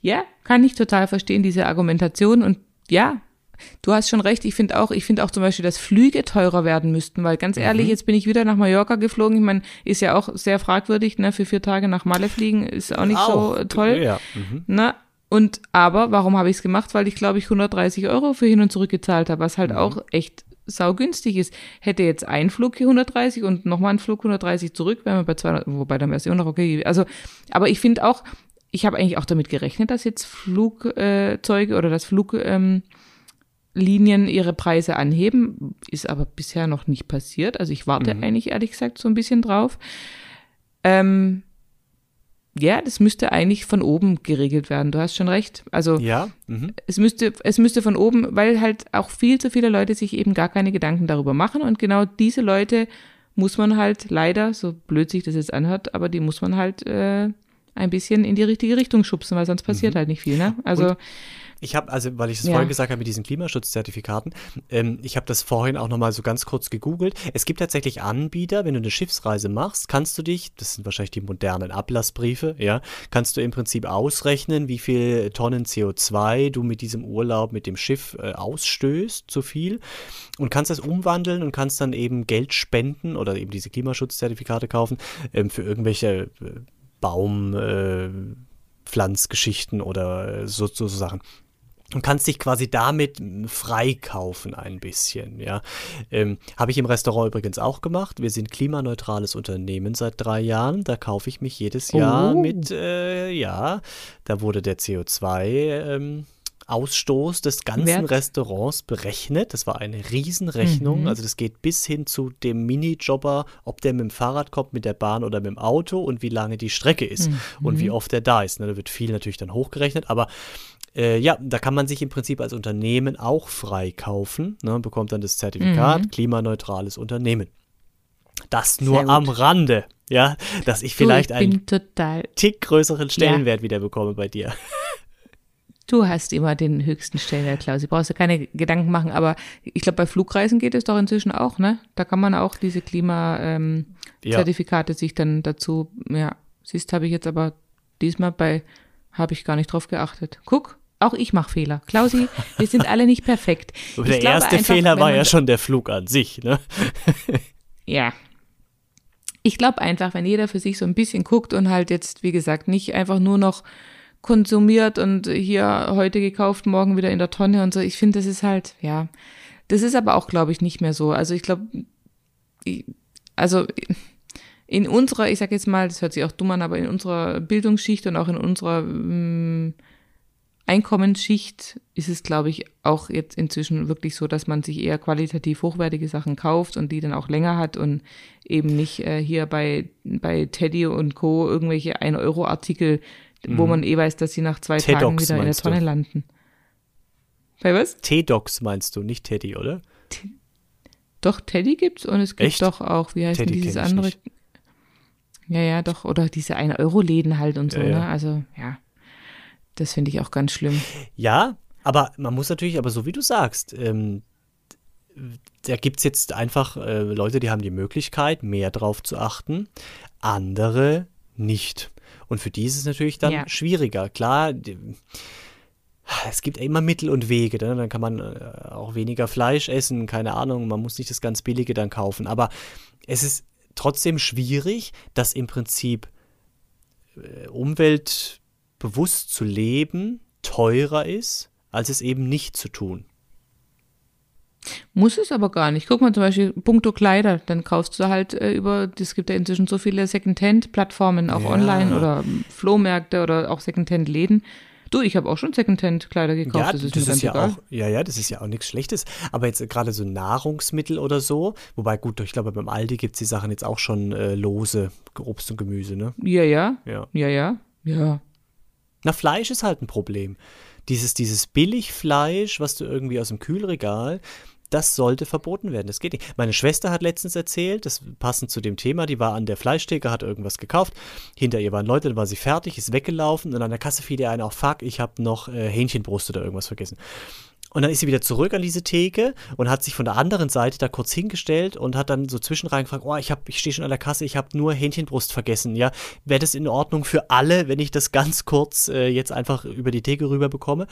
C: Ja, kann ich total verstehen, diese Argumentation. Und ja, du hast schon recht. Ich finde auch, ich finde auch zum Beispiel, dass Flüge teurer werden müssten, weil ganz ehrlich,
B: Mhm.
C: jetzt bin ich wieder nach Mallorca geflogen. Ich meine, ist ja auch sehr fragwürdig, ne? Für vier Tage nach Malle fliegen ist auch nicht so äh, toll.
B: Ja. Mhm.
C: Na, und aber warum habe ich es gemacht? Weil ich, glaube ich, 130 Euro für hin und zurück gezahlt habe, was
B: Mhm.
C: halt auch echt saugünstig ist. Hätte jetzt ein Flug hier 130 und nochmal ein Flug 130 zurück, wären wir bei 200, wobei dann wäre es immer noch okay. Also, aber ich finde auch, ich habe eigentlich auch damit gerechnet, dass jetzt Flugzeuge oder dass Fluglinien ähm, ihre Preise anheben, ist aber bisher noch nicht passiert. Also ich warte
B: Mhm.
C: eigentlich ehrlich gesagt so ein bisschen drauf. Ähm, ja, das müsste eigentlich von oben geregelt werden. Du hast schon recht. Also
B: Ja. Mhm.
C: es müsste, es müsste von oben, weil halt auch viel zu viele Leute sich eben gar keine Gedanken darüber machen und genau diese Leute muss man halt leider, so blöd sich das jetzt anhört, aber die muss man halt äh, ein bisschen in die richtige Richtung schubsen, weil sonst passiert halt nicht viel, ne? Also
B: Und Ich habe, also weil ich es
C: Ja.
B: vorhin gesagt habe mit diesen Klimaschutzzertifikaten, ähm, ich habe das vorhin auch nochmal so ganz kurz gegoogelt. Es gibt tatsächlich Anbieter, wenn du eine Schiffsreise machst, kannst du dich, das sind wahrscheinlich die modernen Ablassbriefe, ja, kannst du im Prinzip ausrechnen, wie viel Tonnen CO2 du mit diesem Urlaub mit dem Schiff äh, ausstößt, zu viel, und kannst das umwandeln und kannst dann eben Geld spenden oder eben diese Klimaschutzzertifikate kaufen ähm, für irgendwelche äh, Baum, äh, Pflanzgeschichten oder äh, so, so Sachen und kannst dich quasi damit freikaufen ein bisschen, ja. Ähm, Habe ich im Restaurant übrigens auch gemacht. Wir sind klimaneutrales Unternehmen seit drei Jahren. Da kaufe ich mich jedes Jahr
C: Oh.
B: mit, äh, ja, da wurde der CO2 ähm, Ausstoß des ganzen
C: Wert.
B: Restaurants berechnet. Das war eine Riesenrechnung.
C: Mhm.
B: Also das geht bis hin zu dem Minijobber, ob der mit dem Fahrrad kommt, mit der Bahn oder mit dem Auto und wie lange die Strecke ist und wie oft er da ist. Ne, da wird viel natürlich dann hochgerechnet, aber äh, ja, da kann man sich im Prinzip als Unternehmen auch freikaufen, ne, bekommt dann das Zertifikat klimaneutrales Unternehmen. Das nur am Rande, ja, dass ich vielleicht
C: du, ich
B: einen
C: total
B: Tick größeren Stellenwert wieder bekomme bei dir.
C: Du hast immer den höchsten Stellenwert, Klaus. Du brauchst dir keine Gedanken machen, aber ich glaube, bei Flugreisen geht es doch inzwischen auch, ne? Da kann man auch diese
B: Ja.
C: Klima-Zertifikate sich dann dazu, ja, siehst, habe ich jetzt aber diesmal bei, habe ich gar nicht drauf geachtet. Guck, auch ich mache Fehler. Klausi, wir sind alle nicht perfekt. [LAUGHS]
B: Der
C: glaube
B: erste
C: einfach,
B: Fehler war ja schon der Flug an sich, ne? [LAUGHS]
C: Ja. ich glaube einfach, wenn jeder für sich so ein bisschen guckt und halt jetzt, wie gesagt, nicht einfach nur noch konsumiert und hier heute gekauft, morgen wieder in der Tonne und so. Ich finde, das ist halt, ja, das ist aber auch, glaube ich, nicht mehr so. Also ich glaube, also in unserer, ich sag jetzt mal, das hört sich auch dumm an, aber in unserer Bildungsschicht und auch in unserer mh, mm, Einkommensschicht ist es, glaube ich, auch jetzt inzwischen wirklich so, dass man sich eher qualitativ hochwertige Sachen kauft und die dann auch länger hat und eben nicht äh, hier bei, bei Teddy und Co. irgendwelche 1-Euro-Artikel, mhm. wo man eh weiß, dass sie nach zwei Tagen wieder in der Tonne du? landen.
B: Bei was? T-Docs meinst du, nicht Teddy, oder?
C: T doch, Teddy gibt's und es gibt Echt? doch auch, wie heißt Teddy denn dieses andere? Nicht. Ja, ja, doch, oder diese 1-Euro-Läden halt und so, ja, ja. ne? Also, ja. Das finde ich auch ganz schlimm.
B: Ja, aber man muss natürlich, aber so wie du sagst, ähm, da gibt es jetzt einfach äh, Leute, die haben die Möglichkeit, mehr drauf zu achten, andere nicht. Und für die ist es natürlich dann ja. schwieriger. Klar, es gibt immer Mittel und Wege. Ne? Dann kann man äh, auch weniger Fleisch essen, keine Ahnung, man muss nicht das ganz Billige dann kaufen. Aber es ist trotzdem schwierig, dass im Prinzip äh, umweltbewusst zu leben teurer ist, als es eben nicht zu tun.
C: Muss es aber gar nicht. Guck mal zum Beispiel punkto Kleider, dann kaufst du halt äh, über, es gibt ja inzwischen so viele Secondhand-Plattformen, auch ja. online oder Flohmärkte oder auch Secondhand-Läden. Du, ich habe auch schon Secondhand-Kleider gekauft.
B: Ja, das ist, das ist ja egal. auch, ja, ja, das ist ja auch nichts Schlechtes. Aber jetzt gerade so Nahrungsmittel oder so, wobei gut, ich glaube, beim Aldi gibt es die Sachen jetzt auch schon äh, lose, Obst und Gemüse, ne?
C: Ja, ja. Ja, ja, ja. ja.
B: Na, Fleisch ist halt ein Problem. Dieses, dieses Billigfleisch, was du irgendwie aus dem Kühlregal, das sollte verboten werden. Das geht nicht. Meine Schwester hat letztens erzählt, das passend zu dem Thema, die war an der Fleischtheke, hat irgendwas gekauft. Hinter ihr waren Leute, dann war sie fertig, ist weggelaufen und an der Kasse fiel ihr ein, auch fuck, ich habe noch äh, Hähnchenbrust oder irgendwas vergessen. Und dann ist sie wieder zurück an diese Theke und hat sich von der anderen Seite da kurz hingestellt und hat dann so zwischenrein gefragt, oh, ich, ich stehe schon an der Kasse, ich habe nur Hähnchenbrust vergessen. Ja, wäre das in Ordnung für alle, wenn ich das ganz kurz äh, jetzt einfach über die Theke rüber bekomme?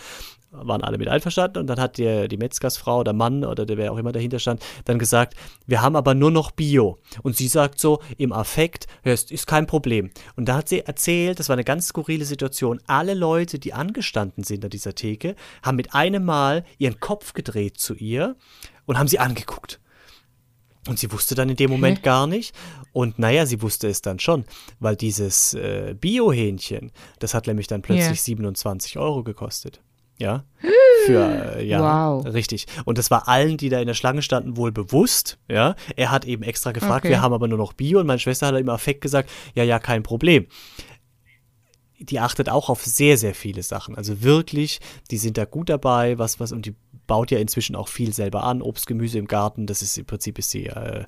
B: Waren alle mit einverstanden und dann hat der, die Metzgersfrau oder Mann oder der, wer auch immer dahinter stand, dann gesagt, wir haben aber nur noch Bio. Und sie sagt so im Affekt, ja, ist, ist kein Problem. Und da hat sie erzählt, das war eine ganz skurrile Situation, alle Leute, die angestanden sind an dieser Theke, haben mit einem Mal ihren Kopf gedreht zu ihr und haben sie angeguckt. Und sie wusste dann in dem Moment gar nicht. Und naja, sie wusste es dann schon, weil dieses äh, Bio-Hähnchen, das hat nämlich dann plötzlich yeah. 27 Euro gekostet. Ja. Für, äh, ja, wow. richtig. Und das war allen, die da in der Schlange standen, wohl bewusst. Ja. Er hat eben extra gefragt, okay. wir haben aber nur noch Bio. Und meine Schwester hat im Affekt gesagt, ja, ja, kein Problem die achtet auch auf sehr, sehr viele Sachen. Also wirklich, die sind da gut dabei, was, was, und die baut ja inzwischen auch viel selber an, Obst, Gemüse im Garten. Das ist im Prinzip ist sie äh,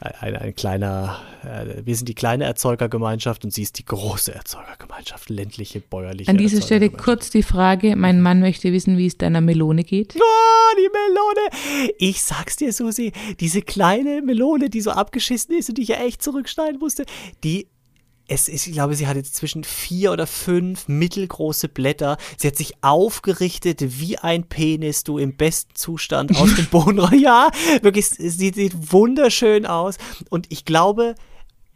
B: ein, ein kleiner, äh, wir sind die kleine Erzeugergemeinschaft und sie ist die große Erzeugergemeinschaft, ländliche, bäuerliche.
C: An dieser Stelle kurz die Frage: Mein Mann möchte wissen, wie es deiner Melone geht.
B: Oh, die Melone! Ich sag's dir, Susi, diese kleine Melone, die so abgeschissen ist und die ich ja echt zurückschneiden musste, die es ist, ich glaube, sie hat jetzt zwischen vier oder fünf mittelgroße Blätter. Sie hat sich aufgerichtet wie ein Penis, du im besten Zustand aus dem [LAUGHS] Boden. Ja, wirklich, sie sieht wunderschön aus. Und ich glaube,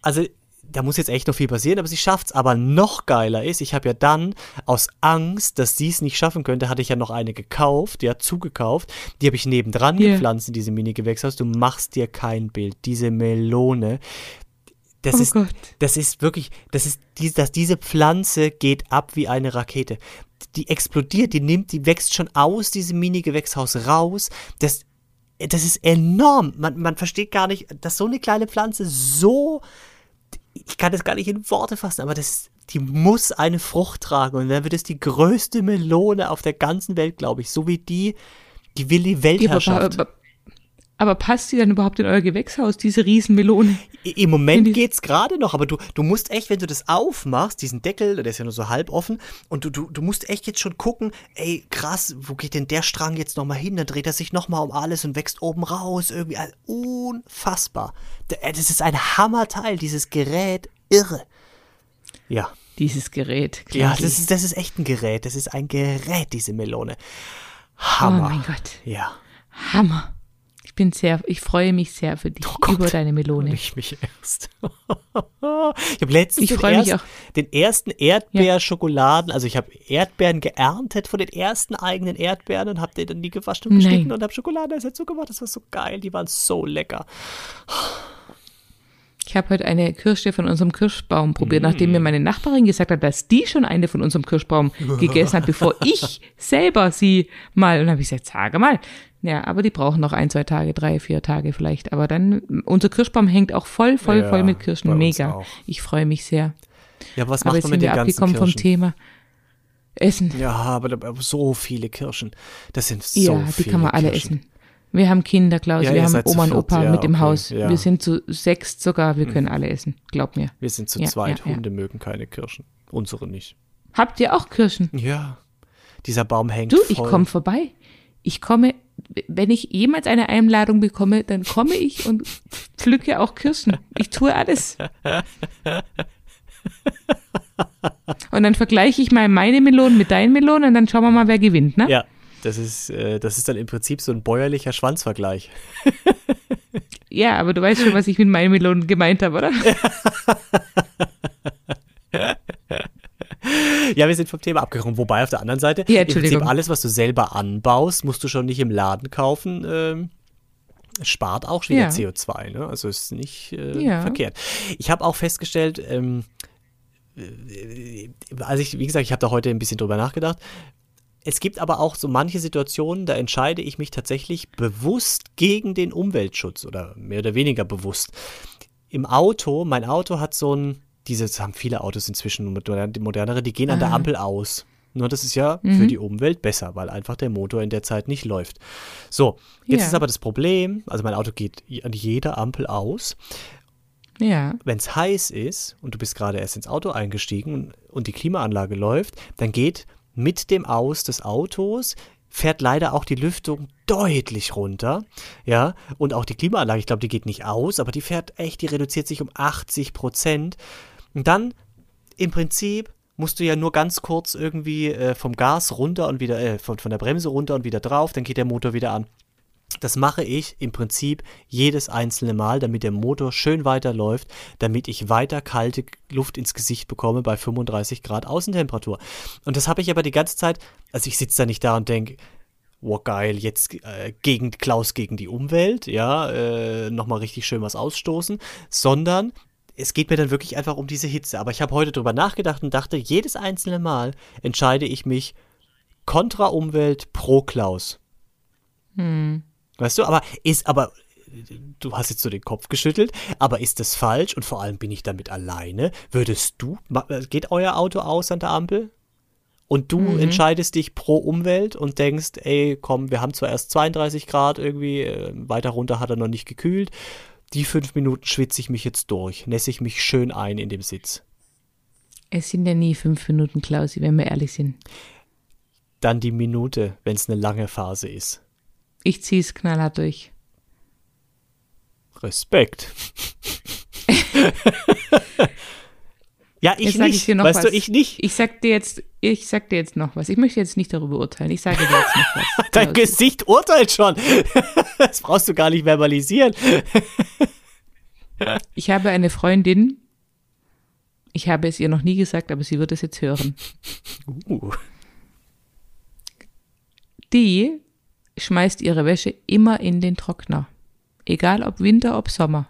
B: also da muss jetzt echt noch viel passieren, aber sie schafft es. Aber noch geiler ist, ich habe ja dann aus Angst, dass sie es nicht schaffen könnte, hatte ich ja noch eine gekauft, ja, zugekauft. Die habe ich nebendran yeah. gepflanzt in diesem Mini-Gewächshaus. Du machst dir kein Bild. Diese Melone, das, oh ist, Gott. das ist wirklich, das ist, die, dass diese Pflanze geht ab wie eine Rakete. Die explodiert, die nimmt, die wächst schon aus diesem Mini-Gewächshaus raus. Das, das ist enorm. Man, man versteht gar nicht, dass so eine kleine Pflanze so, ich kann das gar nicht in Worte fassen, aber das, die muss eine Frucht tragen und dann wird es die größte Melone auf der ganzen Welt, glaube ich, so wie die, die will die Weltherrschaft. Ja, aber,
C: passt die dann überhaupt in euer Gewächshaus, diese Riesenmelone?
B: Im Moment geht's gerade noch, aber du, du musst echt, wenn du das aufmachst, diesen Deckel, der ist ja nur so halb offen, und du, du, du musst echt jetzt schon gucken, ey, krass, wo geht denn der Strang jetzt nochmal hin? Dann dreht er sich nochmal um alles und wächst oben raus, irgendwie, also unfassbar. Äh, das ist ein Hammerteil, dieses Gerät, irre. Ja.
C: Dieses Gerät.
B: Klar. Ja, das ist, das ist echt ein Gerät, das ist ein Gerät, diese Melone. Hammer.
C: Oh mein Gott.
B: Ja.
C: Hammer. Ich bin sehr, ich freue mich sehr für dich
B: Oh Gott.
C: über deine Melone.
B: Ich mich erst. [LAUGHS] ich habe letztens
C: Ich
B: den, ersten, den ersten Erdbeerschokoladen, also ich habe Erdbeeren geerntet von den ersten eigenen Erdbeeren und habe den dann die gewaschen und
C: Nein.
B: geschnitten und habe Schokolade dazu gemacht. Das war so geil, die waren so lecker.
C: Ich habe heute eine Kirsche von unserem Kirschbaum probiert, nachdem
B: Mm.
C: mir meine Nachbarin gesagt hat, dass die schon eine von unserem Kirschbaum [LAUGHS] gegessen hat, bevor ich selber sie mal. Und dann habe ich gesagt, sage mal. Ja, aber die brauchen noch ein, zwei Tage, drei, vier Tage vielleicht. Aber dann, unser Kirschbaum hängt auch voll, voll,
B: Ja,
C: voll mit Kirschen. Mega.
B: auch.
C: Ich freue mich sehr.
B: Ja, was
C: aber
B: macht
C: jetzt
B: man
C: sind
B: mit
C: wir
B: den ganzen
C: abgekommen vom
B: Kirschen?
C: Thema. Essen.
B: Ja, aber so viele Kirschen. Das sind so
C: ja, die
B: viele
C: kann man alle
B: Kirschen.
C: essen. Wir haben Kinder, Klaus.
B: Ja,
C: wir haben Oma und Opa
B: ja,
C: mit im
B: okay,
C: Haus.
B: ja. Mhm.
C: Wir sind zu sechst sogar. Wir können alle essen. Glaub mir.
B: Wir sind zu zweit. Hunde mögen keine Kirschen. Unsere nicht.
C: Habt ihr auch Kirschen?
B: Ja. Dieser Baum hängt
C: Du,
B: voll.
C: ich komme vorbei. Ich komme, wenn ich jemals eine Einladung bekomme, dann komme ich und pflücke auch Kirschen. Ich tue alles. [LAUGHS] Und dann vergleiche ich mal meine Melonen mit deinen Melonen und dann schauen wir mal, wer gewinnt, ne?
B: Ja, das ist, äh, das ist dann im Prinzip so ein bäuerlicher Schwanzvergleich. [LAUGHS]
C: Ja, aber du weißt schon, was ich mit meinen Melonen gemeint habe, oder? [LAUGHS]
B: Ja, wir sind vom Thema abgekommen. Wobei auf der anderen Seite,
C: Ja,
B: im Prinzip alles, was du selber anbaust, musst du schon nicht im Laden kaufen. Ähm, spart auch wieder
C: Ja.
B: CO2, ne? Also ist nicht äh,
C: Ja.
B: verkehrt. Ich habe auch festgestellt, ähm, äh, also ich, wie gesagt, ich habe da heute ein bisschen drüber nachgedacht. Es gibt aber auch so manche Situationen, da entscheide ich mich tatsächlich bewusst gegen den Umweltschutz oder mehr oder weniger bewusst. Im Auto, mein Auto hat so ein, dieses haben viele Autos inzwischen, modern- modernere, die gehen an der
C: Ah.
B: Ampel aus. Nur das ist ja für die Umwelt besser, weil einfach der Motor in der Zeit nicht läuft. So, jetzt
C: Ja.
B: ist aber das Problem, also mein Auto geht an jeder Ampel aus
C: Ja.
B: wenn es heiß ist und du bist gerade erst ins Auto eingestiegen und die Klimaanlage läuft, dann geht mit dem Aus des Autos fährt leider auch die Lüftung deutlich runter, ja, und auch die Klimaanlage, ich glaube, die geht nicht aus, aber die fährt echt, die reduziert sich um 80 Prozent. Und dann im Prinzip musst du ja nur ganz kurz irgendwie äh, vom Gas runter und wieder, äh, von, von der Bremse runter und wieder drauf, dann geht der Motor wieder an. Das mache ich im Prinzip jedes einzelne Mal, damit der Motor schön weiterläuft, damit ich weiter kalte Luft ins Gesicht bekomme bei 35 Grad Außentemperatur. Und das habe ich aber die ganze Zeit, also ich sitze da nicht da und denke, wow geil, jetzt äh, gegen Klaus gegen die Umwelt, ja, äh, nochmal richtig schön was ausstoßen, sondern es geht mir dann wirklich einfach um diese Hitze. Aber ich habe heute drüber nachgedacht und dachte, jedes einzelne Mal entscheide ich mich kontra Umwelt pro Klaus. Weißt du, aber ist aber du hast jetzt so den Kopf geschüttelt, aber ist das falsch und vor allem bin ich damit alleine? Würdest du ma- geht euer Auto aus an der Ampel? Und du entscheidest dich pro Umwelt und denkst, ey, komm, wir haben zwar erst 32 Grad irgendwie, äh, weiter runter hat er noch nicht gekühlt. Die fünf Minuten schwitze ich mich jetzt durch, nässe ich mich schön ein in dem Sitz.
C: Es sind ja nie fünf Minuten, Klausi, wenn wir ehrlich sind.
B: Dann die Minute, wenn es eine lange Phase ist.
C: Ich ziehe es knallhart durch.
B: Respekt. ja, ich
C: Jetzt
B: nicht.
C: ich dir noch
B: weißt
C: was.
B: du, ich nicht.
C: Ich sag dir jetzt, ich sag dir jetzt noch was. Ich möchte jetzt nicht darüber urteilen. Ich sage dir jetzt noch was. [LAUGHS]
B: Dein
C: Klausi.
B: Gesicht urteilt schon. [LAUGHS] Das brauchst du gar nicht verbalisieren. [LAUGHS]
C: Ich habe eine Freundin. Ich habe es ihr noch nie gesagt, aber sie wird es jetzt hören.
B: Uh.
C: Die schmeißt ihre Wäsche immer in den Trockner. Egal ob Winter, ob Sommer.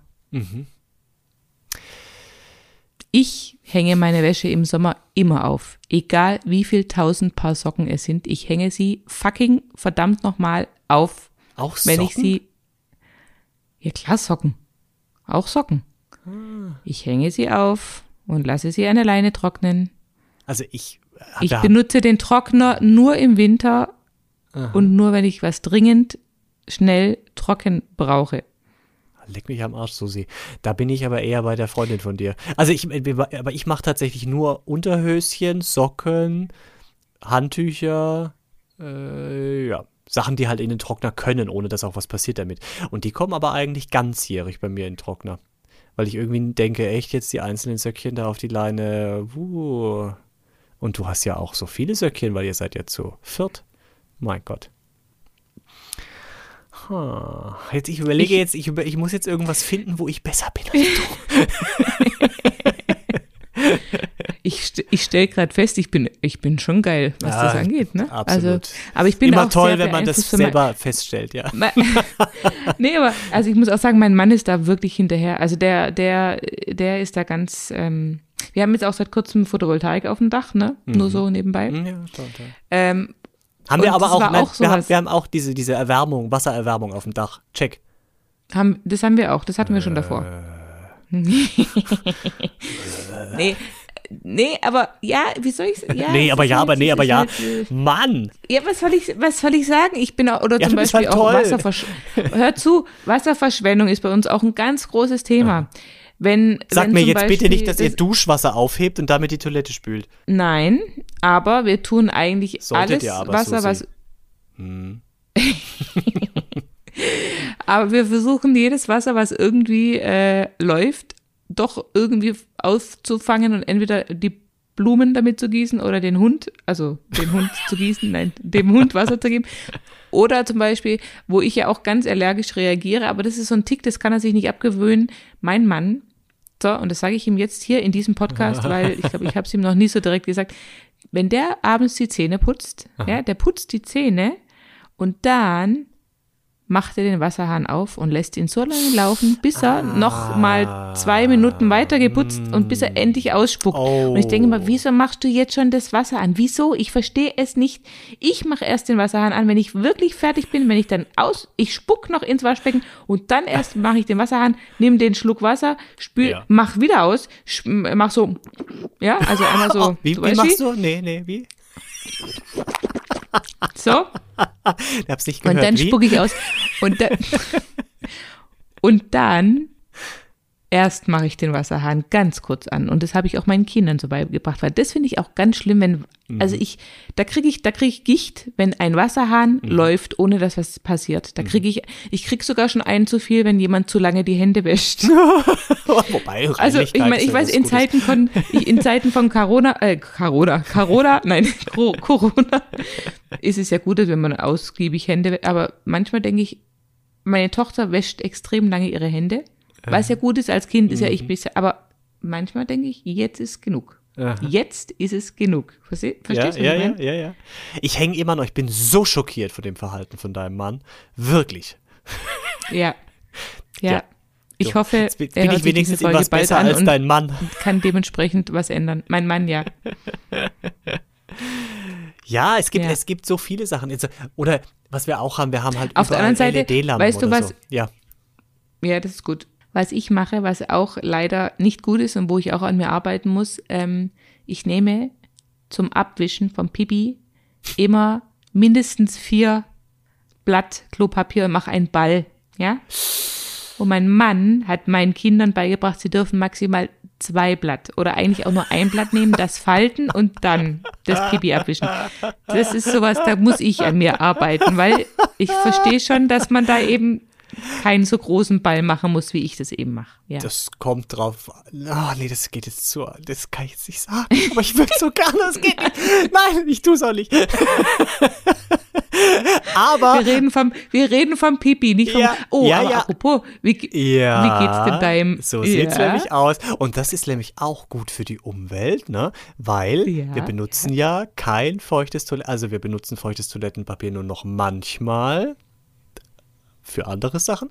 C: Ich hänge meine Wäsche im Sommer immer auf. Egal wie viel tausend Paar Socken es sind. Ich hänge sie fucking verdammt nochmal auf.
B: Auch
C: Wenn
B: Socken?
C: ich sie. Ja klar, Socken. Auch Socken. Ich hänge sie auf und lasse sie an der Leine trocknen.
B: Also ich.
C: Ich benutze den Trockner nur im Winter und nur, wenn ich was dringend schnell trocken brauche.
B: Leck mich am Arsch, Susi. Da bin ich aber eher bei der Freundin von dir. Also ich, aber ich mache tatsächlich nur Unterhöschen, Socken, Handtücher, äh, ja, Sachen, die halt in den Trockner können, ohne dass auch was passiert damit. Und die kommen aber eigentlich ganzjährig bei mir in den Trockner. Weil ich irgendwie denke, echt jetzt die einzelnen Söckchen da auf die Leine, wuh. Und du hast ja auch so viele Söckchen, weil ihr seid ja zu viert. Mein Gott. Huh. Jetzt, ich überlege
C: Ich-
B: jetzt, ich, über, ich muss jetzt irgendwas finden, wo ich besser bin als du. [LAUGHS]
C: Ich, ich stelle gerade fest, ich bin, ich bin schon geil, was
B: Ja,
C: das angeht. Ne?
B: absolut.
C: Also, aber ich bin
B: Immer
C: auch
B: toll,
C: sehr
B: wenn man das
C: mein-
B: selber feststellt, ja. [LAUGHS]
C: Nee, aber also ich muss auch sagen, mein Mann ist da wirklich hinterher. Also der, der, der ist da ganz. Ähm, wir haben jetzt auch seit kurzem Photovoltaik auf dem Dach, ne? Nur so nebenbei.
B: Ja, toll, toll.
C: Ähm,
B: Haben wir aber auch, nein,
C: auch
B: wir, haben, wir haben auch diese, diese Erwärmung, Wassererwärmung auf dem Dach. Check.
C: haben, das haben wir auch, das hatten wir schon davor. [LAUGHS] nee, nee, aber ja, wie soll ich ja,
B: nee, aber ja, aber nee, aber ja.
C: halt, äh,
B: Mann!
C: Ja, was soll ich, was soll ich sagen? Ich bin auch, oder
B: Ja,
C: zum Beispiel
B: halt
C: auch
B: toll.
C: Wasserversch [LAUGHS] Hör zu, Wasserverschwendung ist bei uns auch ein ganz großes Thema. Wenn,
B: Sag
C: wenn
B: mir jetzt bitte
C: Beispiel
B: nicht, dass ihr Duschwasser aufhebt und damit die Toilette spült.
C: Nein, aber wir tun eigentlich
B: Solltet
C: alles
B: aber,
C: Wasser,
B: Susi.
C: was. [LAUGHS] aber wir versuchen jedes Wasser, was irgendwie äh, läuft, doch irgendwie aufzufangen und entweder die Blumen damit zu gießen oder den Hund, also den Hund [LAUGHS] zu gießen, nein, dem Hund Wasser zu geben. Oder zum Beispiel, wo ich ja auch ganz allergisch reagiere, aber das ist so ein Tick, das kann er sich nicht abgewöhnen. Mein Mann, so, und das sage ich ihm jetzt hier in diesem Podcast, weil ich glaube, ich habe es ihm noch nie so direkt gesagt. Wenn der abends die Zähne putzt, ja, der putzt die Zähne und dann macht er den Wasserhahn auf und lässt ihn so lange laufen, bis er noch mal zwei Minuten weiter geputzt und bis er endlich ausspuckt. Und ich denke mal, wieso machst du jetzt schon das Wasser an? Wieso? Ich verstehe es nicht. Ich mache erst den Wasserhahn an, wenn ich wirklich fertig bin, wenn ich dann aus, ich spuck noch ins Waschbecken und dann erst mache ich den Wasserhahn, nehme den Schluck Wasser, spül,
B: Ja.
C: mach wieder aus, mach so, ja, also einmal so,
B: Wie, wie machst du? Nee, nee, wie?
C: So. [LAUGHS]
B: Ich hab's nicht
C: Und
B: gehört.
C: dann
B: wie?
C: spucke ich aus. Und dann, [LAUGHS] und dann erst mache ich den Wasserhahn ganz kurz an. Und das habe ich auch meinen Kindern so beigebracht, weil das finde ich auch ganz schlimm, wenn, also ich, da kriege ich, da kriege ich Gicht, wenn ein Wasserhahn läuft, ohne dass was passiert. Da kriege ich, ich kriege sogar schon einen zu viel, wenn jemand zu lange die Hände wäscht. [LAUGHS]
B: Wobei, [LAUGHS]
C: Also ich meine, ich weiß, in. Zeiten von in Zeiten von Corona, äh, Corona, Corona, [LAUGHS] nein, Co- Corona, ist es ja gut, wenn man ausgiebig Hände, aber manchmal denke ich, meine Tochter wäscht extrem lange ihre Hände, was ja gut ist als Kind, ist ja
B: Mhm.
C: ich bisher, aber manchmal denke ich, jetzt ist genug.
B: Aha.
C: Jetzt ist es genug. Versteh,
B: Ja,
C: verstehst du,
B: ja, ja,
C: meine?
B: ja, ja. Ich hänge immer noch, ich bin so schockiert von dem Verhalten von deinem Mann. Wirklich. [LAUGHS]
C: Ja. Ja.
B: Ja.
C: Ich
B: So,
C: hoffe,
B: Jetzt bin,
C: er hört
B: ich
C: diese
B: wenigstens
C: Folge
B: etwas
C: bald
B: besser
C: an
B: als
C: und
B: dein Mann.
C: kann dementsprechend was ändern. Mein Mann, ja. [LAUGHS]
B: Ja, es gibt,
C: Ja.
B: es gibt so viele Sachen. Oder was wir auch haben, wir haben halt
C: Auf der anderen Seite,
B: LED-Lampen
C: weißt du was-
B: So. Ja.
C: Ja, das ist gut. Was ich mache, was auch leider nicht gut ist und wo ich auch an mir arbeiten muss, ähm, ich nehme zum Abwischen vom Pipi immer mindestens vier Blatt Klopapier und mache einen Ball, ja? Und mein Mann hat meinen Kindern beigebracht, sie dürfen maximal zwei Blatt oder eigentlich auch nur ein Blatt nehmen, das falten und dann das Pipi abwischen. Das ist sowas, da muss ich an mir arbeiten, weil ich verstehe schon, dass man da eben keinen so großen Ball machen muss, wie ich das eben mache. Ja.
B: Das kommt drauf. an. Ah, nee, das geht jetzt zu. Das kann ich jetzt nicht sagen. Aber ich würde so gerne. Das geht nicht. Nein, ich tue es auch nicht. [LAUGHS] Aber.
C: wir reden vom, wir reden vom Pipi, nicht vom.
B: Ja,
C: oh,
B: ja,
C: aber
B: ja.
C: apropos, wie,
B: Ja,
C: wie geht's denn deinem?
B: So sieht's
C: ja.
B: nämlich aus. Und das ist nämlich auch gut für die Umwelt, ne? Weil wir benutzen ja. kein feuchtes Toiletten, also wir benutzen feuchtes Toilettenpapier nur noch manchmal für andere Sachen.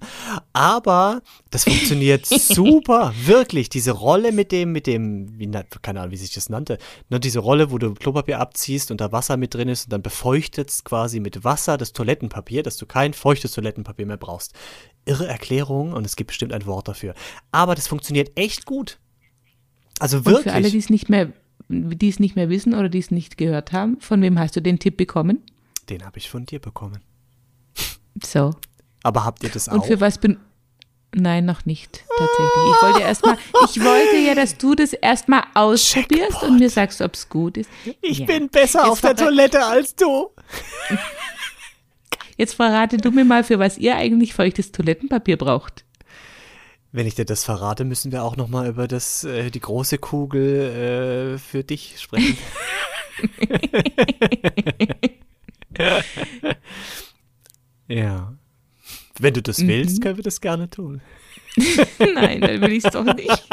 B: Aber das funktioniert [LAUGHS] super, wirklich. Diese Rolle mit dem, mit dem, wie, keine Ahnung, wie sich das nannte. Ne, diese Rolle, wo du Klopapier abziehst und da Wasser mit drin ist und dann befeuchtet quasi mit Wasser das Toilettenpapier, dass du kein feuchtes Toilettenpapier mehr brauchst. Irre Erklärung und es gibt bestimmt ein Wort dafür. Aber das funktioniert echt gut. Also
C: Und
B: wirklich.
C: für alle, die es nicht mehr, die es nicht mehr wissen oder die es nicht gehört haben, von wem hast du den Tipp bekommen?
B: den habe ich von dir bekommen.
C: So.
B: Aber habt ihr das
C: Und
B: auch?
C: für was bin Nein, noch nicht, tatsächlich. Ich wollte erstmal, ich wollte ja, dass du das erstmal ausprobierst und mir sagst, ob es gut ist.
B: Ich
C: Ja.
B: bin besser
C: Jetzt
B: auf der Toilette als du. [LAUGHS]
C: Jetzt verrate du mir mal, für was ihr eigentlich feuchtes Toilettenpapier braucht.
B: Wenn ich dir das verrate, müssen wir auch noch mal über das äh, die große Kugel äh, für dich sprechen. [LAUGHS] [LAUGHS] ja. Wenn du das willst, können wir das gerne tun. [LAUGHS]
C: Nein, dann will ich es doch nicht.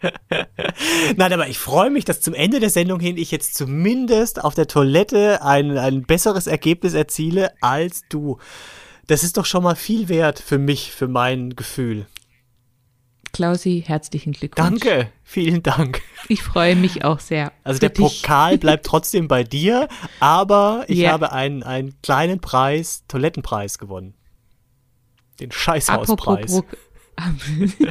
C: [LAUGHS]
B: Nein, aber ich freue mich, dass zum Ende der Sendung hin ich jetzt zumindest auf der Toilette ein, ein besseres Ergebnis erziele als du. Das ist doch schon mal viel wert für mich, für mein Gefühl.
C: Klausi, herzlichen Glückwunsch.
B: Danke, vielen Dank.
C: Ich freue mich auch sehr.
B: Also der
C: dich.
B: Pokal bleibt trotzdem bei dir, aber ich
C: Ja.
B: habe einen, einen kleinen Preis, Toilettenpreis gewonnen. Den Scheißhauspreis. [LAUGHS]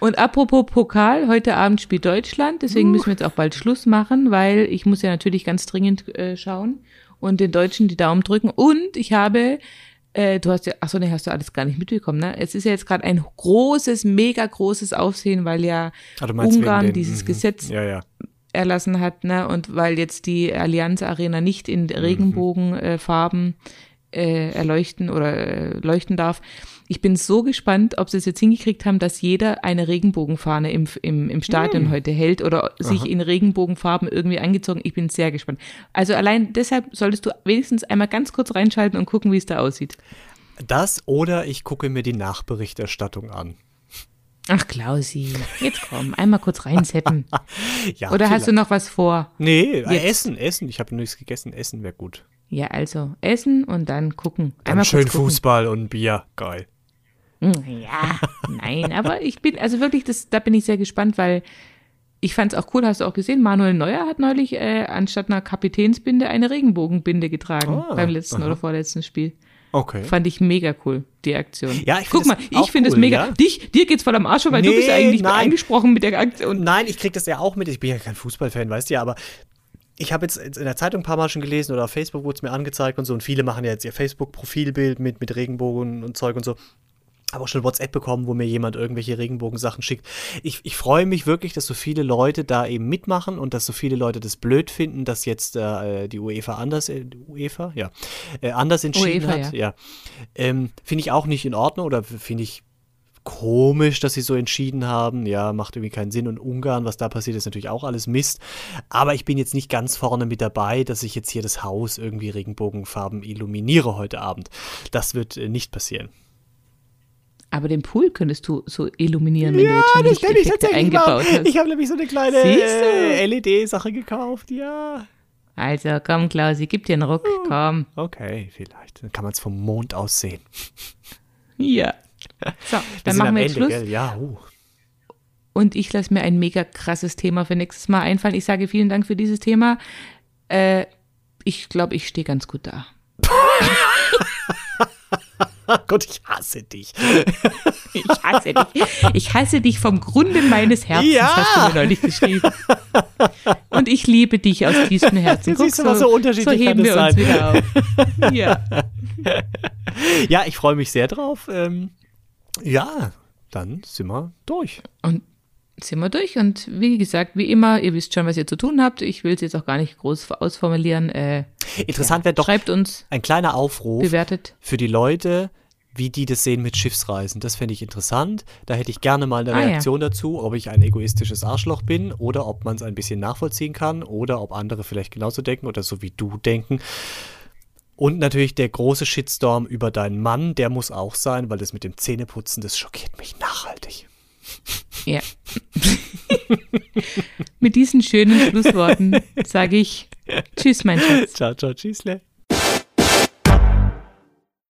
C: Und apropos Pokal, heute Abend spielt Deutschland, deswegen müssen wir jetzt auch bald Schluss machen, weil ich muss ja natürlich ganz dringend äh, schauen und den Deutschen die Daumen drücken. Und ich habe, äh, du hast ja, achso, nee, hast du alles gar nicht mitbekommen, ne? Es ist ja jetzt gerade ein großes, mega großes Aufsehen, weil ja
B: Ah,
C: Ungarn dieses
B: mhm.
C: Gesetz
B: Ja, ja.
C: erlassen hat, ne? Und weil jetzt die Allianz Arena nicht in
B: Mhm.
C: Regenbogenfarben äh, erleuchten oder äh, leuchten darf. Ich bin so gespannt, ob sie es jetzt hingekriegt haben, dass jeder eine Regenbogenfahne im, im, im. Stadion heute hält oder sich in Regenbogenfarben irgendwie angezogen. Ich bin sehr gespannt. Also allein deshalb solltest du wenigstens einmal ganz kurz reinschalten und gucken, wie es da aussieht.
B: Das oder ich gucke mir die Nachberichterstattung an.
C: Ach, Klausi, jetzt komm, einmal kurz reinseppen. [LAUGHS]
B: Ja,
C: Oder hast du
B: vielleicht.
C: noch was vor?
B: Nee,
C: Jetzt?
B: Essen, Essen. Ich habe nichts gegessen. Essen wäre gut.
C: Ja, also essen und dann gucken.
B: Dann
C: Einmal
B: schön
C: kurz gucken.
B: Fußball und Bier. Geil.
C: Ja, nein, aber ich bin, also wirklich, das, da bin ich sehr gespannt, weil ich fand es auch cool, hast du auch gesehen, Manuel Neuer hat neulich äh, anstatt einer Kapitänsbinde eine Regenbogenbinde getragen
B: Ah,
C: beim letzten
B: aha.
C: oder vorletzten Spiel.
B: Okay.
C: Fand ich mega cool, die Aktion.
B: Ja, ich
C: Guck mal, ich finde es
B: cool,
C: mega.
B: ja.
C: Dich, dir geht's voll am Arsch, weil du
B: Nee,
C: bist eigentlich
B: nein.
C: angesprochen mit der Aktion.
B: Nein, ich krieg das ja auch mit. Ich bin ja kein Fußballfan, weißt du ja, aber ich habe jetzt in der Zeitung ein paar Mal schon gelesen oder auf Facebook wurde es mir angezeigt und so. Und viele machen ja jetzt ihr Facebook-Profilbild mit, mit Regenbogen und Zeug und so. Habe auch schon WhatsApp bekommen, wo mir jemand irgendwelche Regenbogensachen schickt. Ich, ich freue mich wirklich, dass so viele Leute da eben mitmachen und dass so viele Leute das blöd finden, dass jetzt äh, die UEFA anders, äh, UEFA, ja, äh, anders entschieden
C: UEFA,
B: hat. Ja. Ähm, finde ich auch nicht in Ordnung oder finde ich komisch, dass sie so entschieden haben. Ja, macht irgendwie keinen Sinn. Und Ungarn, was da passiert, ist natürlich auch alles Mist. Aber ich bin jetzt nicht ganz vorne mit dabei, dass ich jetzt hier das Haus irgendwie Regenbogenfarben illuminiere heute Abend. Das wird äh, nicht passieren.
C: Aber den Pool könntest du so illuminieren, wenn du jetzt schon Lichteffekte eingebaut hast.
B: Ich habe nämlich so eine kleine äh, LED-Sache gekauft. Ja.
C: Also komm, Klausi, gib dir einen Ruck, komm.
B: Okay, vielleicht. Dann kann man es vom Mond aus sehen.
C: Ja. So,
B: Wir
C: dann
B: sind
C: machen wir jetzt
B: Ende,
C: Schluss.
B: Gell? Ja, uh.
C: Und ich lasse mir ein mega krasses Thema für nächstes Mal einfallen. Ich sage vielen Dank für dieses Thema. Äh, ich glaube, ich stehe ganz gut da. [LAUGHS]
B: Gott, ich hasse dich. [LAUGHS]
C: Ich hasse dich. Ich hasse dich vom Grunde meines Herzens,
B: Ja.
C: hast du mir neulich geschrieben. Und ich liebe dich aus tiefstem Herzen.
B: Jetzt siehst du mal, so unterschiedlich
C: so heben wir uns
B: sein.
C: wieder auf. [LAUGHS] Ja.
B: Ja, ich freue mich sehr drauf. Ähm, ja, dann sind wir durch.
C: Und sind wir durch. Und wie gesagt, wie immer, ihr wisst schon, was ihr zu tun habt. Ich will es jetzt auch gar nicht groß ausformulieren. Äh,
B: Interessant wäre doch
C: schreibt uns,
B: ein kleiner Aufruf
C: bewertet.
B: für die Leute, wie die das sehen mit Schiffsreisen. Das fände ich interessant. Da hätte ich gerne mal eine
C: Ah, ja.
B: Reaktion dazu, ob ich ein egoistisches Arschloch bin oder ob man es ein bisschen nachvollziehen kann oder ob andere vielleicht genauso denken oder so wie du denken. Und natürlich der große Shitstorm über deinen Mann, der muss auch sein, weil das mit dem Zähneputzen, das schockiert mich nachhaltig.
C: Ja. [LAUGHS] Mit diesen schönen Schlussworten sage ich [LAUGHS] Tschüss, mein Schatz.
B: Ciao, ciao, tschüssle.